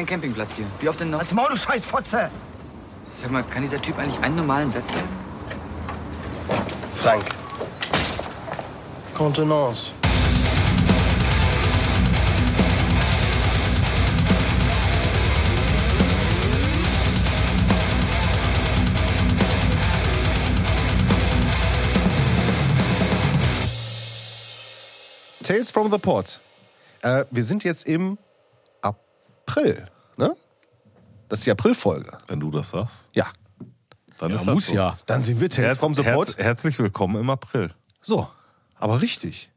keinen Campingplatz hier. Wie oft denn noch? Als Maul, du Scheißfotze! Sag mal, kann dieser Typ eigentlich einen normalen Satz sagen? Frank. Contenance. Tales from the Pod. Äh, wir sind jetzt im April, ne? Das ist die Aprilfolge. Wenn du das sagst, Ja. dann Ja, ist das muss so. ja. Dann sind wir Tales Herz, from the herz, herzlich willkommen im April. So, aber richtig.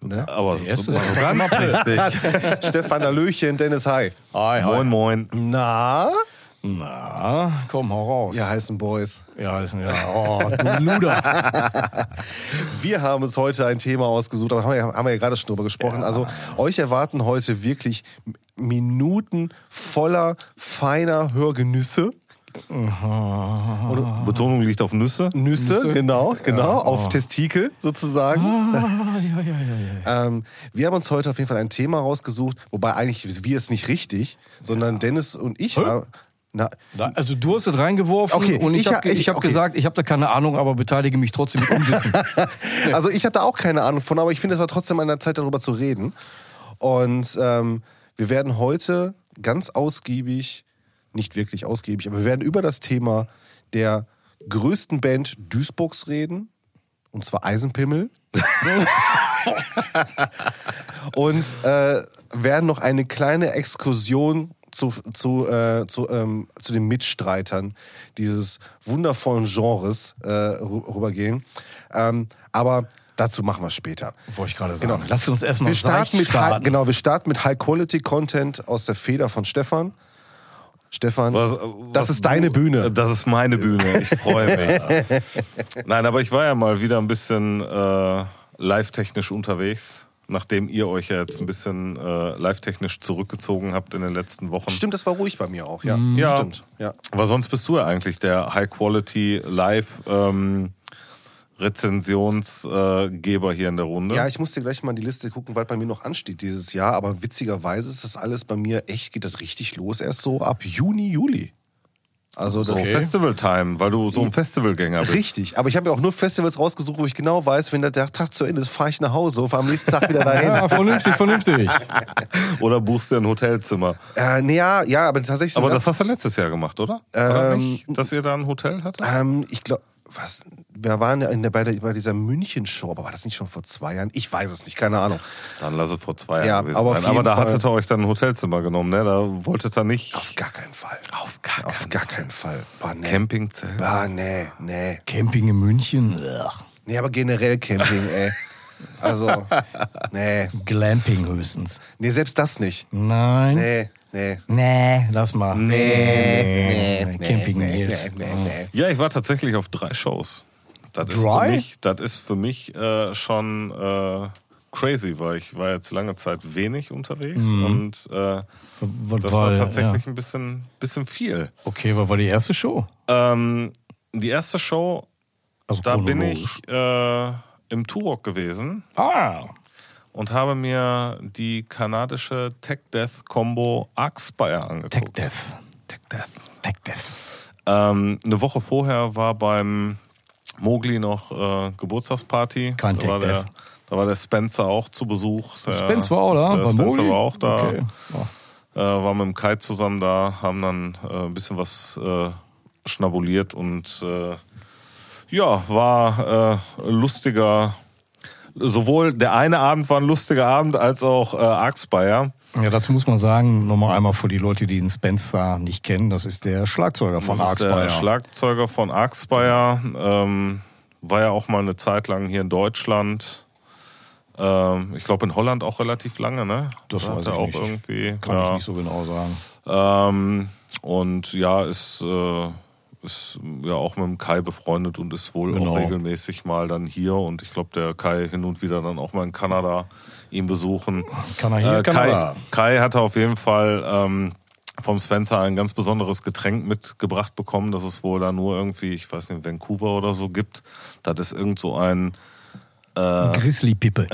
Ne? Aber Der erste so, ist so ganz richtig. Stefan Hallöchen, Dennis Hi. Hi, hi. Moin, moin. Na? Na, komm, hau raus. Ja, heißen Boys. Ja, ist, ja. Oh, du Luder. Wir haben uns heute ein Thema ausgesucht, aber haben wir, ja- haben wir ja gerade schon drüber gesprochen. Also, euch erwarten heute wirklich Minuten voller feiner Hörgenüsse. Betonung liegt auf Nüsse. Nüsse, Nüsse? genau, genau, Ja, oh. auf Testikel sozusagen. Ah, ja, ja, ja, ja. Ähm, wir haben uns heute auf jeden Fall ein Thema rausgesucht, wobei eigentlich wir es nicht richtig, sondern Dennis und ich. Hä? Na, Also du hast es reingeworfen Okay, und ich, ich habe ha- ich- ich hab okay. gesagt, ich habe da keine Ahnung, aber beteilige mich trotzdem mit Unwissen. also ich habe da auch keine Ahnung von, aber ich finde es war trotzdem an der Zeit, darüber zu reden. Und ähm, wir werden heute ganz ausgiebig, nicht wirklich ausgiebig, aber wir werden über das Thema der größten Band Duisburgs reden. Und zwar Eisenpimmel. und äh, werden noch eine kleine Exkursion zu, zu, äh, zu, ähm, zu den Mitstreitern dieses wundervollen Genres äh, rü- rübergehen. Ähm, aber dazu machen wir später. Wollte ich gerade sagen. Genau. Lass uns erstmal Wir starten, mit High, starten. genau, wir starten mit High-Quality-Content aus der Feder von Stefan. Stefan, Was- das was ist deine du- Bühne. Das ist meine Bühne. Ich freue mich. Nein, aber ich war ja mal wieder ein bisschen äh, live-technisch unterwegs, nachdem ihr euch ja jetzt ein bisschen äh, live-technisch zurückgezogen habt in den letzten Wochen. Stimmt, das war ruhig bei mir auch, ja. Ja. Stimmt, ja. Aber sonst bist du ja eigentlich der High-Quality Live ähm, Rezensionsgeber hier in der Runde. Ja, ich muss dir gleich mal die Liste gucken, was bei mir noch ansteht dieses Jahr. Aber witzigerweise ist das alles bei mir echt, geht das richtig los erst so ab Juni, Juli. Also so das- Festival-Time, weil du so ein Festivalgänger bist. Richtig, aber ich habe ja auch nur Festivals rausgesucht, wo ich genau weiß, wenn der Tag zu Ende ist, fahre ich nach Hause und fahre am nächsten Tag wieder dahin. Ja, vernünftig, vernünftig. Oder buchst dir ein Hotelzimmer. äh, nee, ja, ja, aber tatsächlich. Aber das hast du letztes Jahr gemacht, oder? oder Ähm, nicht, dass ihr da ein Hotel hattet? Ähm, ich glaube, was? Wir waren ja in der, bei, der, bei dieser München-Show, aber war das nicht schon vor zwei Jahren? Ich weiß es nicht, keine Ahnung. Dann lass es vor zwei Ja, Jahren gewesen aber. Aber da Fall- hattet ihr euch dann ein Hotelzimmer genommen, ne? Da wolltet ihr nicht Auf gar keinen Fall. auf gar Auf gar keinen Fall. Bah, nee. Campingzelt. Bah, nee, nee. Camping in München. Ugh. Nee, aber generell Camping, ey. Also, nee. Glamping höchstens. Nee, selbst das nicht. Nein. Nee, nee. Nee, lass mal. Nee, nee, Camping nee, Nils. nee, nee, nee. Ja, ich war tatsächlich auf drei Shows. Das ist Drei? für mich, das ist für mich äh, schon äh, crazy, weil ich war jetzt lange Zeit wenig unterwegs und äh, Was das war ja. tatsächlich ein bisschen, bisschen viel. Okay, was war die erste Show? Ähm, die erste Show, Also da bin ich äh, im Turok gewesen Ah, und habe mir die kanadische Tech Death Combo Arcspire angeguckt. Tech Death. Tech Death. Tech Death. Ähm, eine Woche vorher war beim Mogli noch äh, Geburtstagsparty. Kein da Tech war der, Death. Da war der Spencer auch zu Besuch. Der, Spence war auch da? Der Spencer Mogli? war auch da. Okay. Äh, war mit dem Kai zusammen da, haben dann äh, ein bisschen was äh, schnabuliert und äh, ja, war äh, lustiger. Sowohl der eine Abend war ein lustiger Abend als auch äh, Arxbayer. Ja, dazu muss man sagen, nochmal einmal für die Leute, die den Spencer nicht kennen, das ist der Schlagzeuger von ist der Arxbayer. Schlagzeuger von Arxbayer. Ähm, war ja auch mal eine Zeit lang hier in Deutschland. Ähm, ich glaube in Holland auch relativ lange, ne? Das Da weiß ich auch nicht. irgendwie. Kann ja. ich nicht so genau sagen. Ähm, und ja, ist, äh, ist ja auch mit dem Kai befreundet und ist wohl Genau. auch regelmäßig mal dann hier. Und ich glaube, der Kai hin und wieder dann auch mal in Kanada ihn besuchen. Kann er hier, Äh, Kai. Kai hatte auf jeden Fall ähm, vom Spencer ein ganz besonderes Getränk mitgebracht bekommen, das es wohl da nur irgendwie, ich weiß nicht, Vancouver oder so gibt. Das ist irgend so ein, Grizzly-Pippe.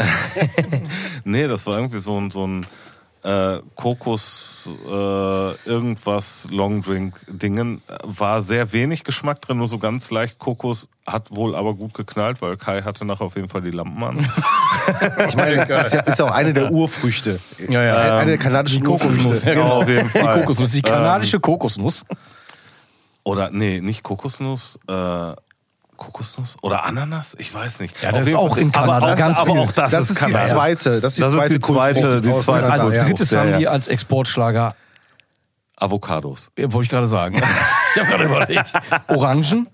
nee, das war irgendwie so ein, so ein äh, Kokos äh, irgendwas Longdrink Dingen war sehr wenig Geschmack drin, nur so ganz leicht Kokos hat wohl aber gut geknallt, weil Kai hatte nachher auf jeden Fall die Lampen an. Ich meine, das ist ja, ist auch eine der Urfrüchte. Ja, ja. Eine- eine der kanadischen Die Kokosnuss. Ja, genau. auf jeden Die Fall. Kokosnuss, die kanadische Kokosnuss. Oder nee, nicht Kokosnuss, äh, Kokosnuss oder Ananas? Ich weiß nicht. Ja, das Auf ist auch in Kanada aber auch, ganz aber viel. auch das, Das ist die Kanada. zweite. Das ist die Das ist zweite, die zweite- die zweite Als drittes Ja, haben ja. die als Exportschlager, Avocados. ja, wollte ich gerade sagen. ich habe gerade überlegt. Orangen.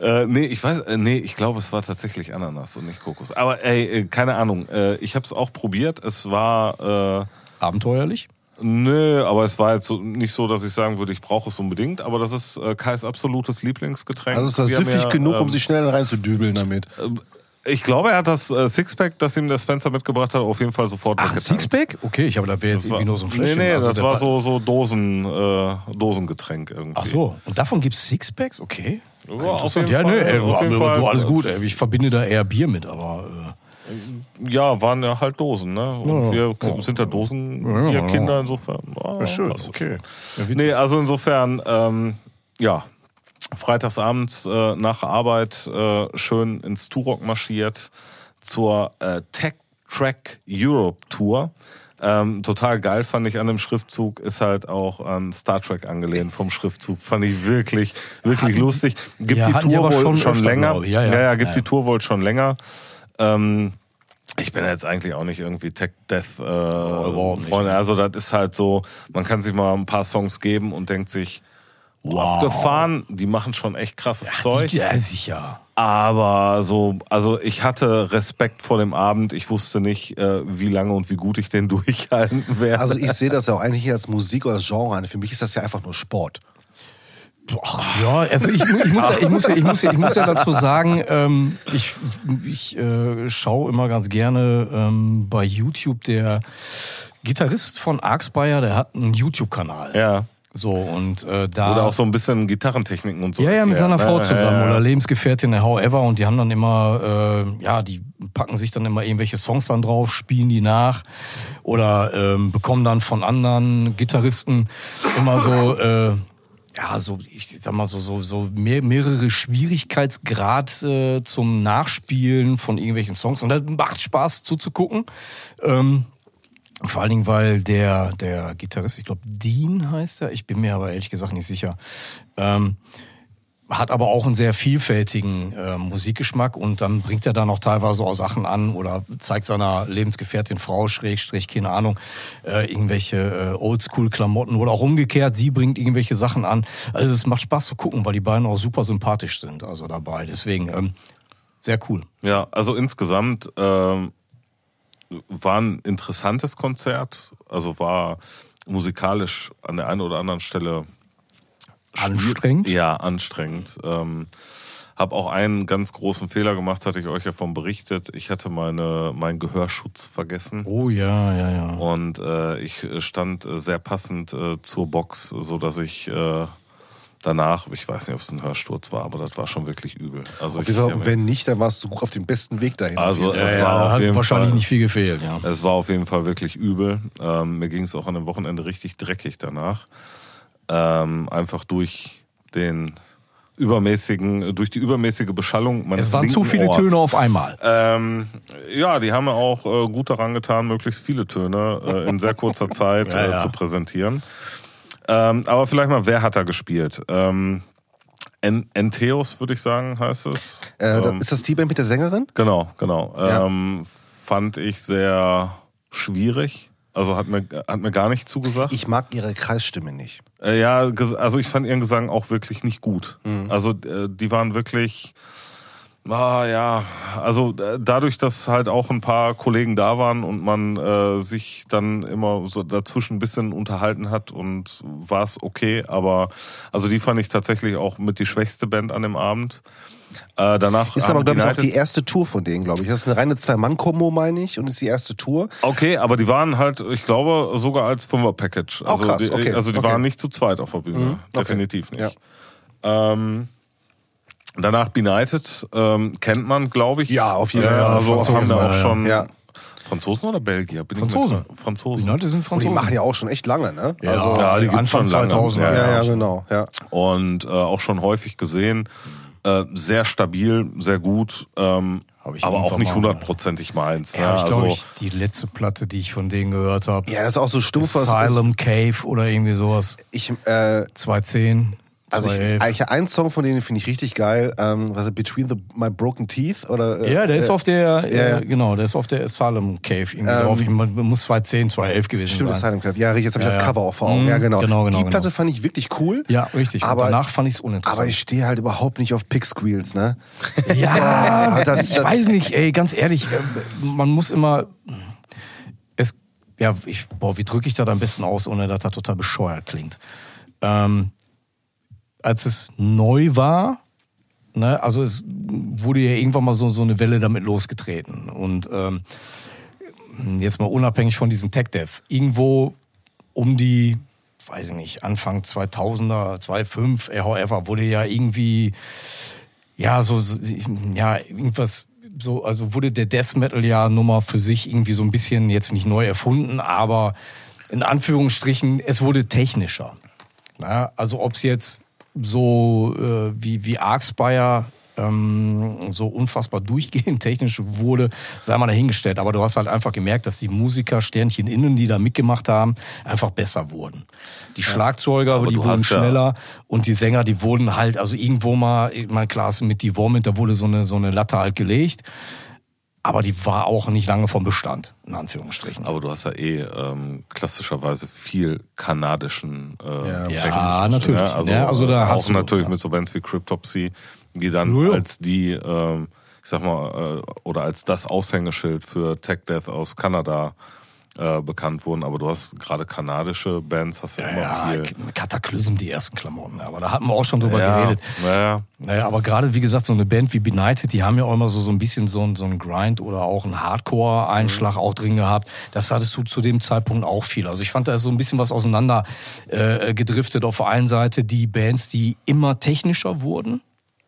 Äh, nee, ich weiß, äh, nee, ich glaube, es war tatsächlich Ananas und nicht Kokos. Aber ey, äh, keine Ahnung. Äh, ich habe es auch probiert. Es war äh, Abenteuerlich. Nö, aber es war jetzt so, nicht so, dass ich sagen würde, ich brauche es unbedingt. Aber das ist äh, Kais absolutes Lieblingsgetränk. Also es war Wir süffig ja, genug, um ähm, sich schnell reinzudübeln damit. Ich glaube, er hat das äh, Sixpack, das ihm der Spencer mitgebracht hat, auf jeden Fall sofort Ach, weggetankt. Sixpack? Okay, ich habe da wäre jetzt Das war- irgendwie nur so ein Nee, Fläschchen. nee, Also das war so, so Dosen, äh, Dosengetränk irgendwie. Ach so, und davon gibt's Sixpacks? Okay. Ja, auf jeden ja, Fall, nee, ey, auf jeden du, alles gut. Ey. Ich verbinde da eher Bier mit, aber Ja, waren ja halt Dosen, ne? Und Ja, wir ja. sind ja Dosen, Ja, ja, wir ja. Kinder insofern. Äh, schön. Okay. Ja. Nee, also insofern, ähm, ja, freitagsabends äh, nach Arbeit äh, schön ins Turok marschiert zur äh, Tech Track Europe Tour. Ähm, total geil fand ich an dem Schriftzug, ist halt auch an Star Trek angelehnt vom Schriftzug. Fand ich wirklich, wirklich Hatten- lustig. Gibt Ja, die Tour wohl schon schon, länger. glaub ich. Ja, ja. gibt Ja, die ja. Tour wohl schon länger. Ähm, ich bin jetzt eigentlich auch nicht irgendwie Tech Death äh, nicht. Freunde. Also das ist halt so, man kann sich mal ein paar Songs geben und denkt sich, wow, abgefahren, die machen schon echt krasses Zeug. Ja, sicher. Aber so, also ich hatte Respekt vor dem Abend. Ich wusste nicht, äh, wie lange und wie gut ich den durchhalten werde. Also ich sehe das ja auch eigentlich als Musik oder als Genre an. Für mich ist das ja einfach nur Sport. Ach, ja, also ich, ich, muss ja, ich, muss ja, ich, muss ja, ich muss ja dazu sagen, ähm, ich, ich äh, schaue immer ganz gerne ähm, bei YouTube der Gitarrist von Arxbayer, der hat einen YouTube-Kanal. ja. So, und äh, da. Oder auch so ein bisschen Gitarrentechniken und so. Ja, ja, mit seiner erklärt, Frau ne? zusammen Ja, ja. oder Lebensgefährtin, der However, und die haben dann immer, äh, ja, die packen sich dann immer irgendwelche Songs dann drauf, spielen die nach oder ähm, bekommen dann von anderen Gitarristen immer so, äh, ja, so, ich sag mal so, so, so mehr, mehrere Schwierigkeitsgrad äh, zum Nachspielen von irgendwelchen Songs. Und das macht Spaß zuzugucken. Ähm, vor allen Dingen, weil der, der Gitarrist, ich glaube Dean heißt er, ich bin mir aber ehrlich gesagt nicht sicher, ähm, hat aber auch einen sehr vielfältigen äh, Musikgeschmack und dann bringt er da noch teilweise auch Sachen an oder zeigt seiner Lebensgefährtin Frau, Schrägstrich, keine Ahnung, äh, irgendwelche äh, Oldschool-Klamotten oder auch umgekehrt, sie bringt irgendwelche Sachen an. Also es macht Spaß zu gucken, weil die beiden auch super sympathisch sind, also dabei. Deswegen ähm, sehr cool. Ja, also insgesamt ähm, war ein interessantes Konzert. Also war musikalisch an der einen oder anderen Stelle Anstrengend? Ja, anstrengend. Ähm, hab auch einen ganz großen Fehler gemacht, hatte ich euch ja von berichtet. Ich hatte meine meinen Gehörschutz vergessen. Oh ja, ja, ja. Und äh, ich stand äh, sehr passend äh, zur Box, so dass ich äh, danach, ich weiß nicht, ob es ein Hörsturz war, aber das war schon wirklich übel. Also ich, Fall, wenn nicht, dann warst du auf dem besten Weg dahin. Also, es Fall. war da auf hat jeden wahrscheinlich Fall- nicht viel gefehlt, ja. Es war auf jeden Fall wirklich übel. Ähm, mir ging es auch an dem Wochenende richtig dreckig danach. Ähm, einfach durch den übermäßigen, durch die übermäßige Beschallung meines Es waren zu viele Ohrs. Töne auf einmal. Ähm, ja, die haben mir auch äh, gut daran getan, möglichst viele Töne äh, in sehr kurzer Zeit Ja, äh, ja. zu präsentieren. Ähm, aber vielleicht mal, wer hat da gespielt? Ähm, En Entheos, würde ich sagen, heißt es. Äh, da- ähm, ist das die Band mit der Sängerin? Genau, genau. Ja. Ähm, fand ich sehr schwierig. Also hat mir, hat mir gar nicht zugesagt. Ich mag ihre Kreisstimme nicht. Äh, ja, also ich fand ihren Gesang auch wirklich nicht gut. Mhm. Also äh, die waren wirklich, ah ja, also äh, dadurch, dass halt auch ein paar Kollegen da waren und man äh, sich dann immer so dazwischen ein bisschen unterhalten hat und war es okay, aber also die fand ich tatsächlich auch mit die schwächste Band an dem Abend. Äh, danach Ist aber, glaube ich, auch die erste Tour von denen, glaube ich. Das ist eine reine Zwei-Mann-Kombo, meine ich, und ist die erste Tour. Okay, aber die waren halt, ich glaube, sogar als Fünfer-Package. Auch Also, krass, die, okay, also die okay. waren nicht zu zweit auf der Bühne. Mhm, okay. Definitiv nicht. Ja. Ähm, danach Benighted, ähm, kennt man, glaube ich. Ja, auf jeden Ja, Fall. Also Auf haben da auch schon Ja. Franzosen oder Belgier? Bin Franzosen. Franzosen. Die Leute sind Und die Franzosen. machen ja auch schon echt lange, ne? ja, Also, Ja, die gibt's Anfang schon lange. 2000 Ja, ja, ja, genau. Ja. und äh, auch schon häufig gesehen. Äh, sehr stabil, sehr gut, ähm, aber auch nicht hundertprozentig meins. Ja, ne? ich glaube, also, ich, die letzte Platte, die ich von denen gehört habe, ja, das ist auch so stumpf. Asylum Cave oder irgendwie sowas. Ich, äh, 210, also ich, 211. eigentlich einen Song von denen finde ich richtig geil. Ähm, was ist Between the, My Broken Teeth oder? äh, ja, der ist äh, auf der, ja, ja. äh, genau, der ist auf der Asylum Cave irgendwie Ähm, drauf. Ich, man muss 210, 211 gewesen Stimmt, sein. Asylum Club. Ja, jetzt habe ich Ja, das ja. Cover auch vor Augen. Mhm, ja, genau. genau, genau, Die Platte genau. fand ich wirklich cool. Ja, richtig. Aber- Und danach fand ich es uninteressant. Aber ich stehe halt überhaupt nicht auf Pick Squeals, ne? Ja, das- ich das- weiß nicht, ey, ganz ehrlich, äh, man muss immer, es, ja, ich, boah, wie drücke ich das am besten aus, ohne dass das total bescheuert klingt. Ähm, als es neu war, ne, also es wurde ja irgendwann mal so, so eine Welle damit losgetreten und ähm, jetzt mal unabhängig von diesem Tech-Dev, irgendwo um die, weiß ich nicht, Anfang 2000er, 2005, however, wurde ja irgendwie ja, so, ja, irgendwas, so, also wurde der Death Metal ja Nummer für sich irgendwie so ein bisschen jetzt nicht neu erfunden, aber in Anführungsstrichen, es wurde technischer. Na, also ob es jetzt so äh, wie, wie Arcspire ähm, so unfassbar durchgehend technisch wurde, sei mal dahingestellt. Aber du hast halt einfach gemerkt, dass die Musiker, Sternchen innen, die da mitgemacht haben, einfach besser wurden. Die Schlagzeuger, Aber die wurden hast ja- schneller und die Sänger, die wurden halt, also irgendwo mal, mal Klasse mit die Vomit, da wurde so eine, so eine Latte halt gelegt. Aber die war auch nicht lange vom Bestand, in Anführungsstrichen. aber du hast ja eh ähm, klassischerweise viel kanadischen äh, Ja, Technik, Ja, natürlich. Ne? Also, Ja, also da äh, hast auch du- natürlich ja. mit so Bands wie Cryptopsy, die dann Ja, ja. als die, ähm, ich sag mal, äh, oder als das Aushängeschild für Tech Death aus Kanada äh, bekannt wurden. Aber du hast gerade kanadische Bands, hast ja, immer ja, viel. Kataklysm, die ersten Klamotten. Aber da hatten wir auch schon drüber ja, geredet. Naja, Naja, aber gerade wie gesagt, so eine Band wie Benighted, die haben ja auch immer so, so ein bisschen so ein, so ein Grind oder auch einen Hardcore-Einschlag auch drin gehabt. Das hattest du zu dem Zeitpunkt auch viel. Also ich fand da ist so ein bisschen was auseinander äh, gedriftet. Auf der einen Seite die Bands, die immer technischer wurden.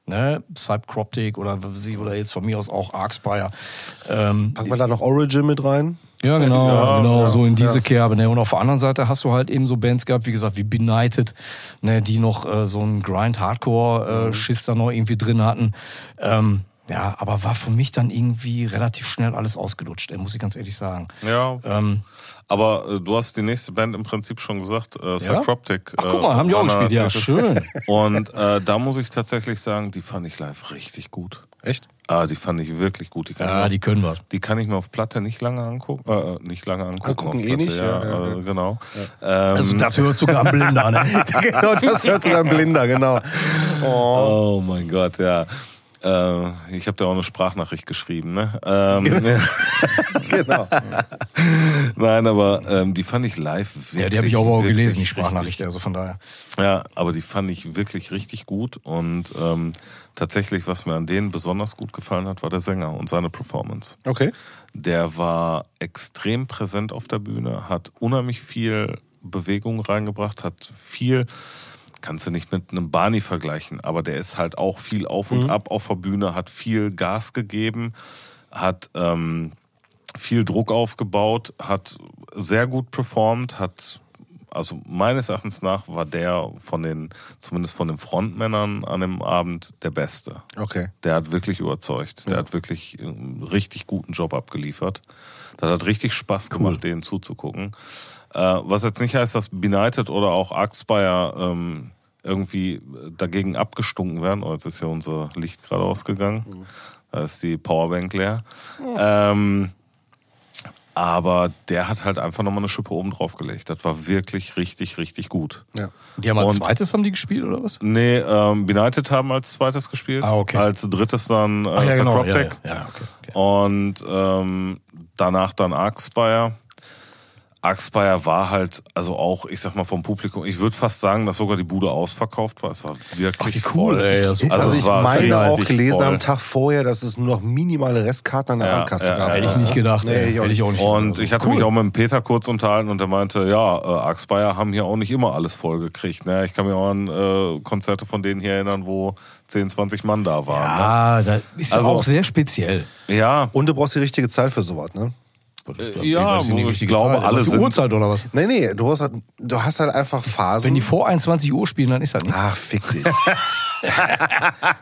Ne, Cypcroptic oder sie oder jetzt von mir aus auch Arcspire. Ähm, Packen wir da noch Origin mit rein? Ja, genau, Ja, genau, ja, so in diese ja. Kerbe. Ne? Und auf der anderen Seite hast du halt eben so Bands gehabt, wie gesagt, wie Benighted, ne, die noch äh, so einen Grind-Hardcore-Schiss da noch irgendwie drin hatten. Ähm, ja, aber war für mich dann irgendwie relativ schnell alles ausgelutscht, ey, muss ich ganz ehrlich sagen. ja. Ähm, Aber äh, du hast die nächste Band im Prinzip schon gesagt, äh, Cycroptic. ach, guck mal, haben die auch gespielt, ja, schön. Und äh, da muss ich tatsächlich sagen, die fand ich live richtig gut. Echt? Ah, die fand ich wirklich gut. Die kann, Ja, ich, die mir können wir. auf, die kann ich mir auf Platte nicht lange angucken. Äh, nicht lange angucken. Angucken auf eh Platte, nicht, Ja, ja, ja, äh, genau. Ähm, Also das hört sogar am Blinder, ne? genau, das hört sogar ein Blinder, genau. Oh. oh mein Gott, ja. Äh, ich habe da auch eine Sprachnachricht geschrieben, ne? Ähm, genau. Nein, aber ähm, die fand ich live wirklich. Ja, die habe ich aber auch wirklich gelesen, die richtig Sprachnachricht, also von daher. Ja, aber die fand ich wirklich richtig gut und ähm, tatsächlich, was mir an denen besonders gut gefallen hat, war der Sänger und seine Performance. Okay. Der war extrem präsent auf der Bühne, hat unheimlich viel Bewegung reingebracht, hat viel, kannst du nicht mit einem Barney vergleichen, aber der ist halt auch viel auf und ab auf der Bühne, hat viel Gas gegeben, hat ähm, viel Druck aufgebaut, hat sehr gut performt, hat also meines Erachtens nach war der von den, zumindest von den Frontmännern an dem Abend der Beste. Okay. Der hat wirklich überzeugt. Der Ja. hat wirklich einen richtig guten Job abgeliefert. Das hat richtig Spaß gemacht, denen zuzugucken. Äh, was jetzt nicht heißt, dass Benighted oder auch Arcspire ähm, irgendwie dagegen abgestunken werden. Oh, jetzt ist ja unser Licht gerade ausgegangen. Da ist die Powerbank leer. Ähm, aber der hat halt einfach nochmal eine Schippe oben drauf gelegt. Das war wirklich richtig, richtig gut. Ja. Die haben als Und- zweites haben die gespielt, oder was? Nee, ähm, Benighted haben als zweites gespielt. Ah, okay. Als drittes dann äh, Ach, ja, genau. Ja, ja, ja, okay, okay. Und ähm, danach dann Arcspire. Arcspire war halt, also auch, ich sag mal, vom Publikum, ich würde fast sagen, dass sogar die Bude ausverkauft war. Es war wirklich Ach, cool, voll. ey. Also, es ich war meine auch gelesen voll. am Tag vorher, dass es nur noch minimale Restkarten an der Ja, Abendkasse ja, gab. Hätte ich nicht gedacht, Nee, ey. ich auch Hätte ich auch nicht Und gedacht. ich hatte Cool. mich auch mit dem Peter kurz unterhalten und der meinte, ja, äh, Arcspire haben hier auch nicht immer alles voll gekriegt. Ne? Ich kann mich auch an äh, Konzerte von denen hier erinnern, wo 10, 20 Mann da waren. Ja, das ist Also- auch sehr speziell. Ne? Ja, Und du brauchst die richtige Zeit für sowas, ne? Äh, ja, weiß nicht, ich glaube, Zeit. alle Was, die sind- Uhrzeit oder was? Nee, nee, du hast halt, du hast halt einfach Phasen. Wenn die vor 21 Uhr spielen, dann ist das nichts. Ach, fick dich.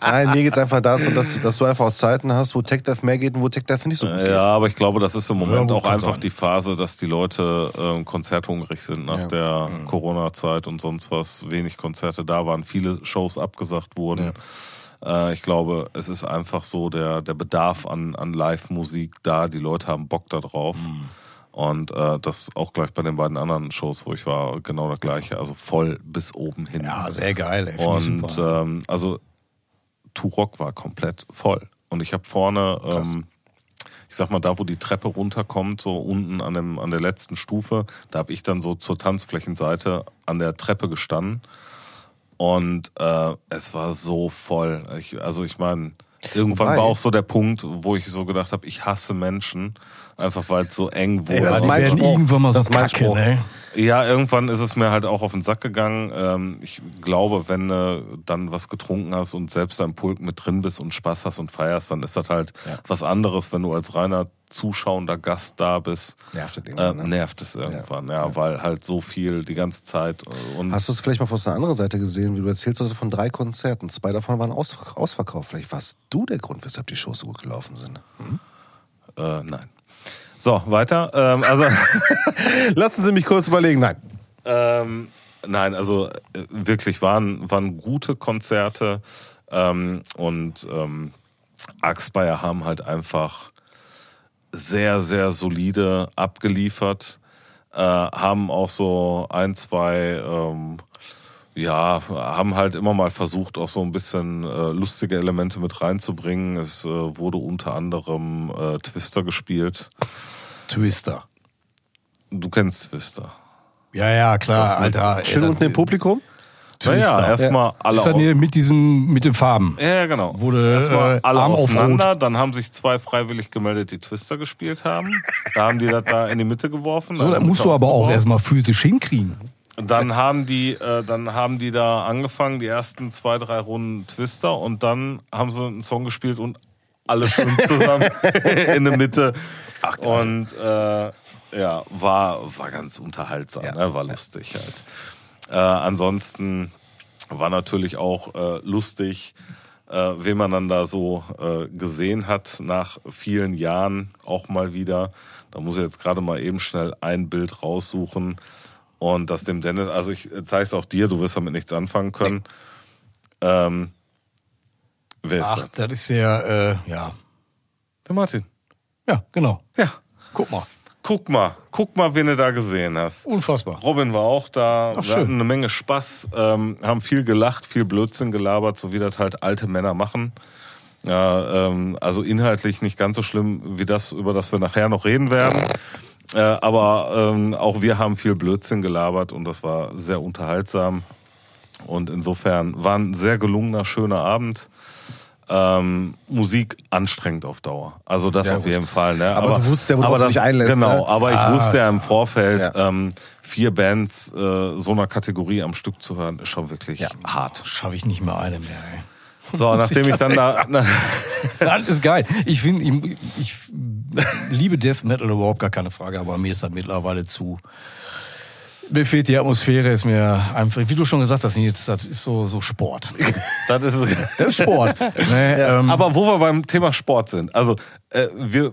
Nein, mir geht's einfach dazu, dass du, dass du einfach auch Zeiten hast, wo Tech Death mehr geht und wo Tech Death nicht so gut geht. Ja, aber ich glaube, das ist im Moment Ja, auch einfach sein. die Phase, dass die Leute ähm, konzerthungrig sind nach Ja. der Mhm. Corona-Zeit und sonst was. Wenig Konzerte da waren, viele Shows abgesagt wurden. Äh, ich glaube, es ist einfach so der, der Bedarf an, an Live-Musik da. Die Leute haben Bock da drauf. Mhm. Und äh, das auch gleich bei den beiden anderen Shows, wo ich war, genau das gleiche. Also voll bis oben hin. Ja, sehr geil. Ey. Und ähm, also Turok war komplett voll. Und ich habe vorne, ähm, ich sag mal, da wo die Treppe runterkommt, so unten an, dem, an der letzten Stufe, da habe ich dann so zur Tanzflächenseite an der Treppe gestanden. Und äh, es war so voll. Ich, also ich meine, irgendwann Wobei- war auch so der Punkt, wo ich so gedacht habe, ich hasse Menschen. Einfach weil es so eng wurde. Ey, das mein irgendwann mal so Das Kacke, Spruch. ne? Ja, irgendwann ist es mir halt auch auf den Sack gegangen. Ähm, ich glaube, wenn du dann was getrunken hast und selbst am Pulk mit drin bist und Spaß hast und feierst, dann ist das halt was anderes, wenn du als reiner zuschauender Gast da bist. Nervt Äh, irgendwann, ne? nervt es irgendwann, ja, weil halt so viel die ganze Zeit äh, und Hast du es vielleicht mal von der anderen Seite gesehen, wie du erzählst hast von drei Konzerten? Zwei davon waren aus, ausverkauft. Vielleicht warst du der Grund, weshalb die Shows so gut gelaufen sind. äh, nein. So, weiter. Ähm, also Lassen Sie mich kurz überlegen. Nein. Ähm, nein, also äh, wirklich waren, waren gute Konzerte ähm, und ähm, Axbayer haben halt einfach sehr, sehr solide abgeliefert, äh, haben auch so ein, zwei, ähm, ja, haben halt immer mal versucht, auch so ein bisschen äh, lustige Elemente mit reinzubringen. Es äh, wurde unter anderem äh, Twister gespielt. Twister. Du kennst Twister. Ja, ja, klar, Alter. Schön unten im Publikum. Naja, Twister. erstmal alle Ist das au- hier mit diesen, mit den Farben? Ja, ja, genau. Wurde, Erstmal äh, alle Arm auseinander, dann haben sich zwei freiwillig gemeldet, die Twister gespielt haben. Da haben die das da in die Mitte geworfen. So, dann die musst du aber auch erstmal physisch hinkriegen. Dann haben die, äh, dann haben die da angefangen, die ersten zwei, drei Runden Twister und dann haben sie einen Song gespielt und alle schön zusammen in der Mitte. Ach, geil. und äh, ja, war, war ganz unterhaltsam, Ja. ne? war lustig halt. Äh, ansonsten war natürlich auch äh, lustig, äh, wen man dann da so äh, gesehen hat nach vielen Jahren auch mal wieder. Da muss ich jetzt gerade mal eben schnell ein Bild raussuchen und das dem Dennis, also ich zeige es auch dir, du wirst damit nichts anfangen können. Ähm, wer ist Ach, das? das ist der, äh, ja. Der Martin. Ja, genau. Ja, Guck mal. Guck mal, guck mal, wen du da gesehen hast. Unfassbar. Robin war auch da, Ach, wir schön. hatten eine Menge Spaß, ähm, haben viel gelacht, viel Blödsinn gelabert, so wie das halt alte Männer machen. Ja, ähm, also inhaltlich nicht ganz so schlimm wie das, über das wir nachher noch reden werden. Äh, aber ähm, auch wir haben viel Blödsinn gelabert und das war sehr unterhaltsam. Und insofern war ein sehr gelungener, schöner Abend. Ähm, Musik anstrengend auf Dauer. Also das Ja, auf gut. jeden Fall. Ne? Aber du wusstest ja, worauf aber du das, dich einlässt, Genau, ne? aber ich Ah. wusste ja im Vorfeld, Ja. ähm, vier Bands äh, so einer Kategorie am Stück zu hören, ist schon wirklich hart. Schaffe ich nicht mehr eine mehr, ey. So, nachdem ich dann da, na, Das ist geil. Ich finde, ich, ich liebe Death Metal überhaupt gar keine Frage, aber mir ist das mittlerweile zu. Mir fehlt die Atmosphäre, ist mir einfach, wie du schon gesagt hast, jetzt, das ist so, so Sport. das ist Das ist Sport. nee, ähm, Aber wo wir beim Thema Sport sind, also äh, wir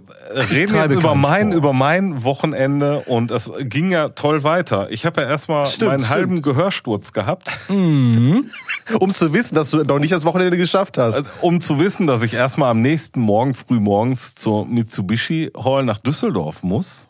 reden jetzt über mein, Sport. über mein Wochenende und es ging ja toll weiter. Ich habe ja erstmal Stimmt, meinen stimmt. halben Gehörsturz gehabt, Um zu wissen, dass du noch nicht das Wochenende geschafft hast. um zu wissen, dass ich erstmal am nächsten Morgen früh morgens zur Mitsubishi Hall nach Düsseldorf muss.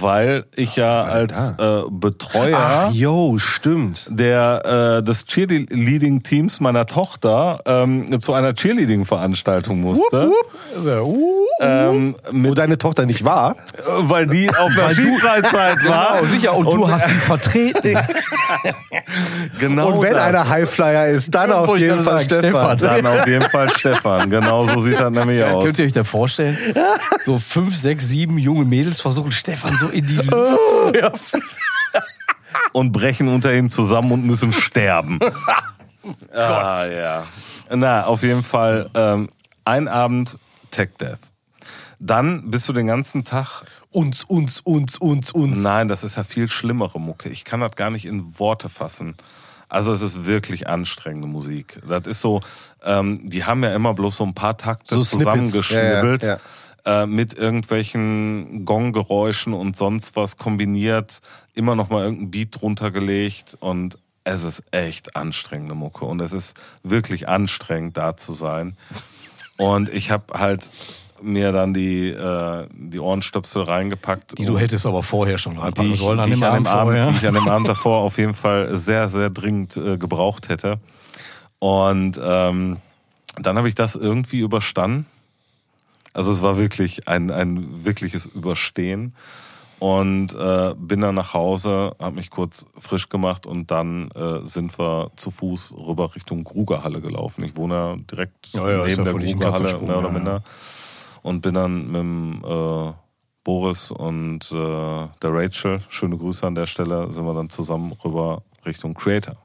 Weil ich ja als äh, Betreuer Ach, yo, stimmt. der äh, des Cheerleading-Teams meiner Tochter ähm, zu einer Cheerleading-Veranstaltung musste. also, uh, Ähm, mit, Wo deine Tochter nicht war. weil die auf einer Skifreizeit war. genau, sicher. Und, du hast sie vertreten. genau Und wenn das. einer Highflyer ist, dann auf jeden Fall sagen, Stefan. Stefan. Dann auf jeden Fall Stefan. Genau so sieht das nämlich aus. Könnt ihr euch da vorstellen? So fünf, sechs, sieben junge Mädels versuchen Stefan so in die Luft werfen. Und brechen unter ihm zusammen und müssen sterben. ah, ja. Na, auf jeden Fall ähm, ein Abend Tech Death. Dann bist du den ganzen Tag Uns, uns, uns, uns, uns. Nein, das ist ja viel schlimmere Mucke. Ich kann das gar nicht in Worte fassen. Also es ist wirklich anstrengende Musik. Das ist so, ähm, die haben ja immer bloß so ein paar Takte So zusammengeschnibbelt Ja, ja, Äh, mit irgendwelchen Gonggeräuschen und sonst was kombiniert, immer noch mal irgendein Beat drunter gelegt und es ist echt anstrengende Mucke und es ist wirklich anstrengend da zu sein. Und ich habe halt mir dann die äh, die Ohrenstöpsel reingepackt. Die du hättest aber vorher schon die reinpacken ich, sollen an die, dem ich an dem Abend Abend, vorher. die ich an dem Abend davor auf jeden Fall sehr, sehr dringend äh, gebraucht hätte. Und ähm, dann habe ich das irgendwie überstanden. Also es war wirklich ein, ein wirkliches Überstehen. Und äh, bin dann nach Hause, habe mich kurz frisch gemacht und dann äh, sind wir zu Fuß rüber Richtung Grugerhalle gelaufen. Ich wohne direkt Ja, ja, neben der Grugerhalle, Katzensprung, mehr oder ja, ja. minder. Und bin dann mit dem äh, Boris und äh, der Rachel, schöne Grüße an der Stelle, sind wir dann zusammen rüber Richtung Creator.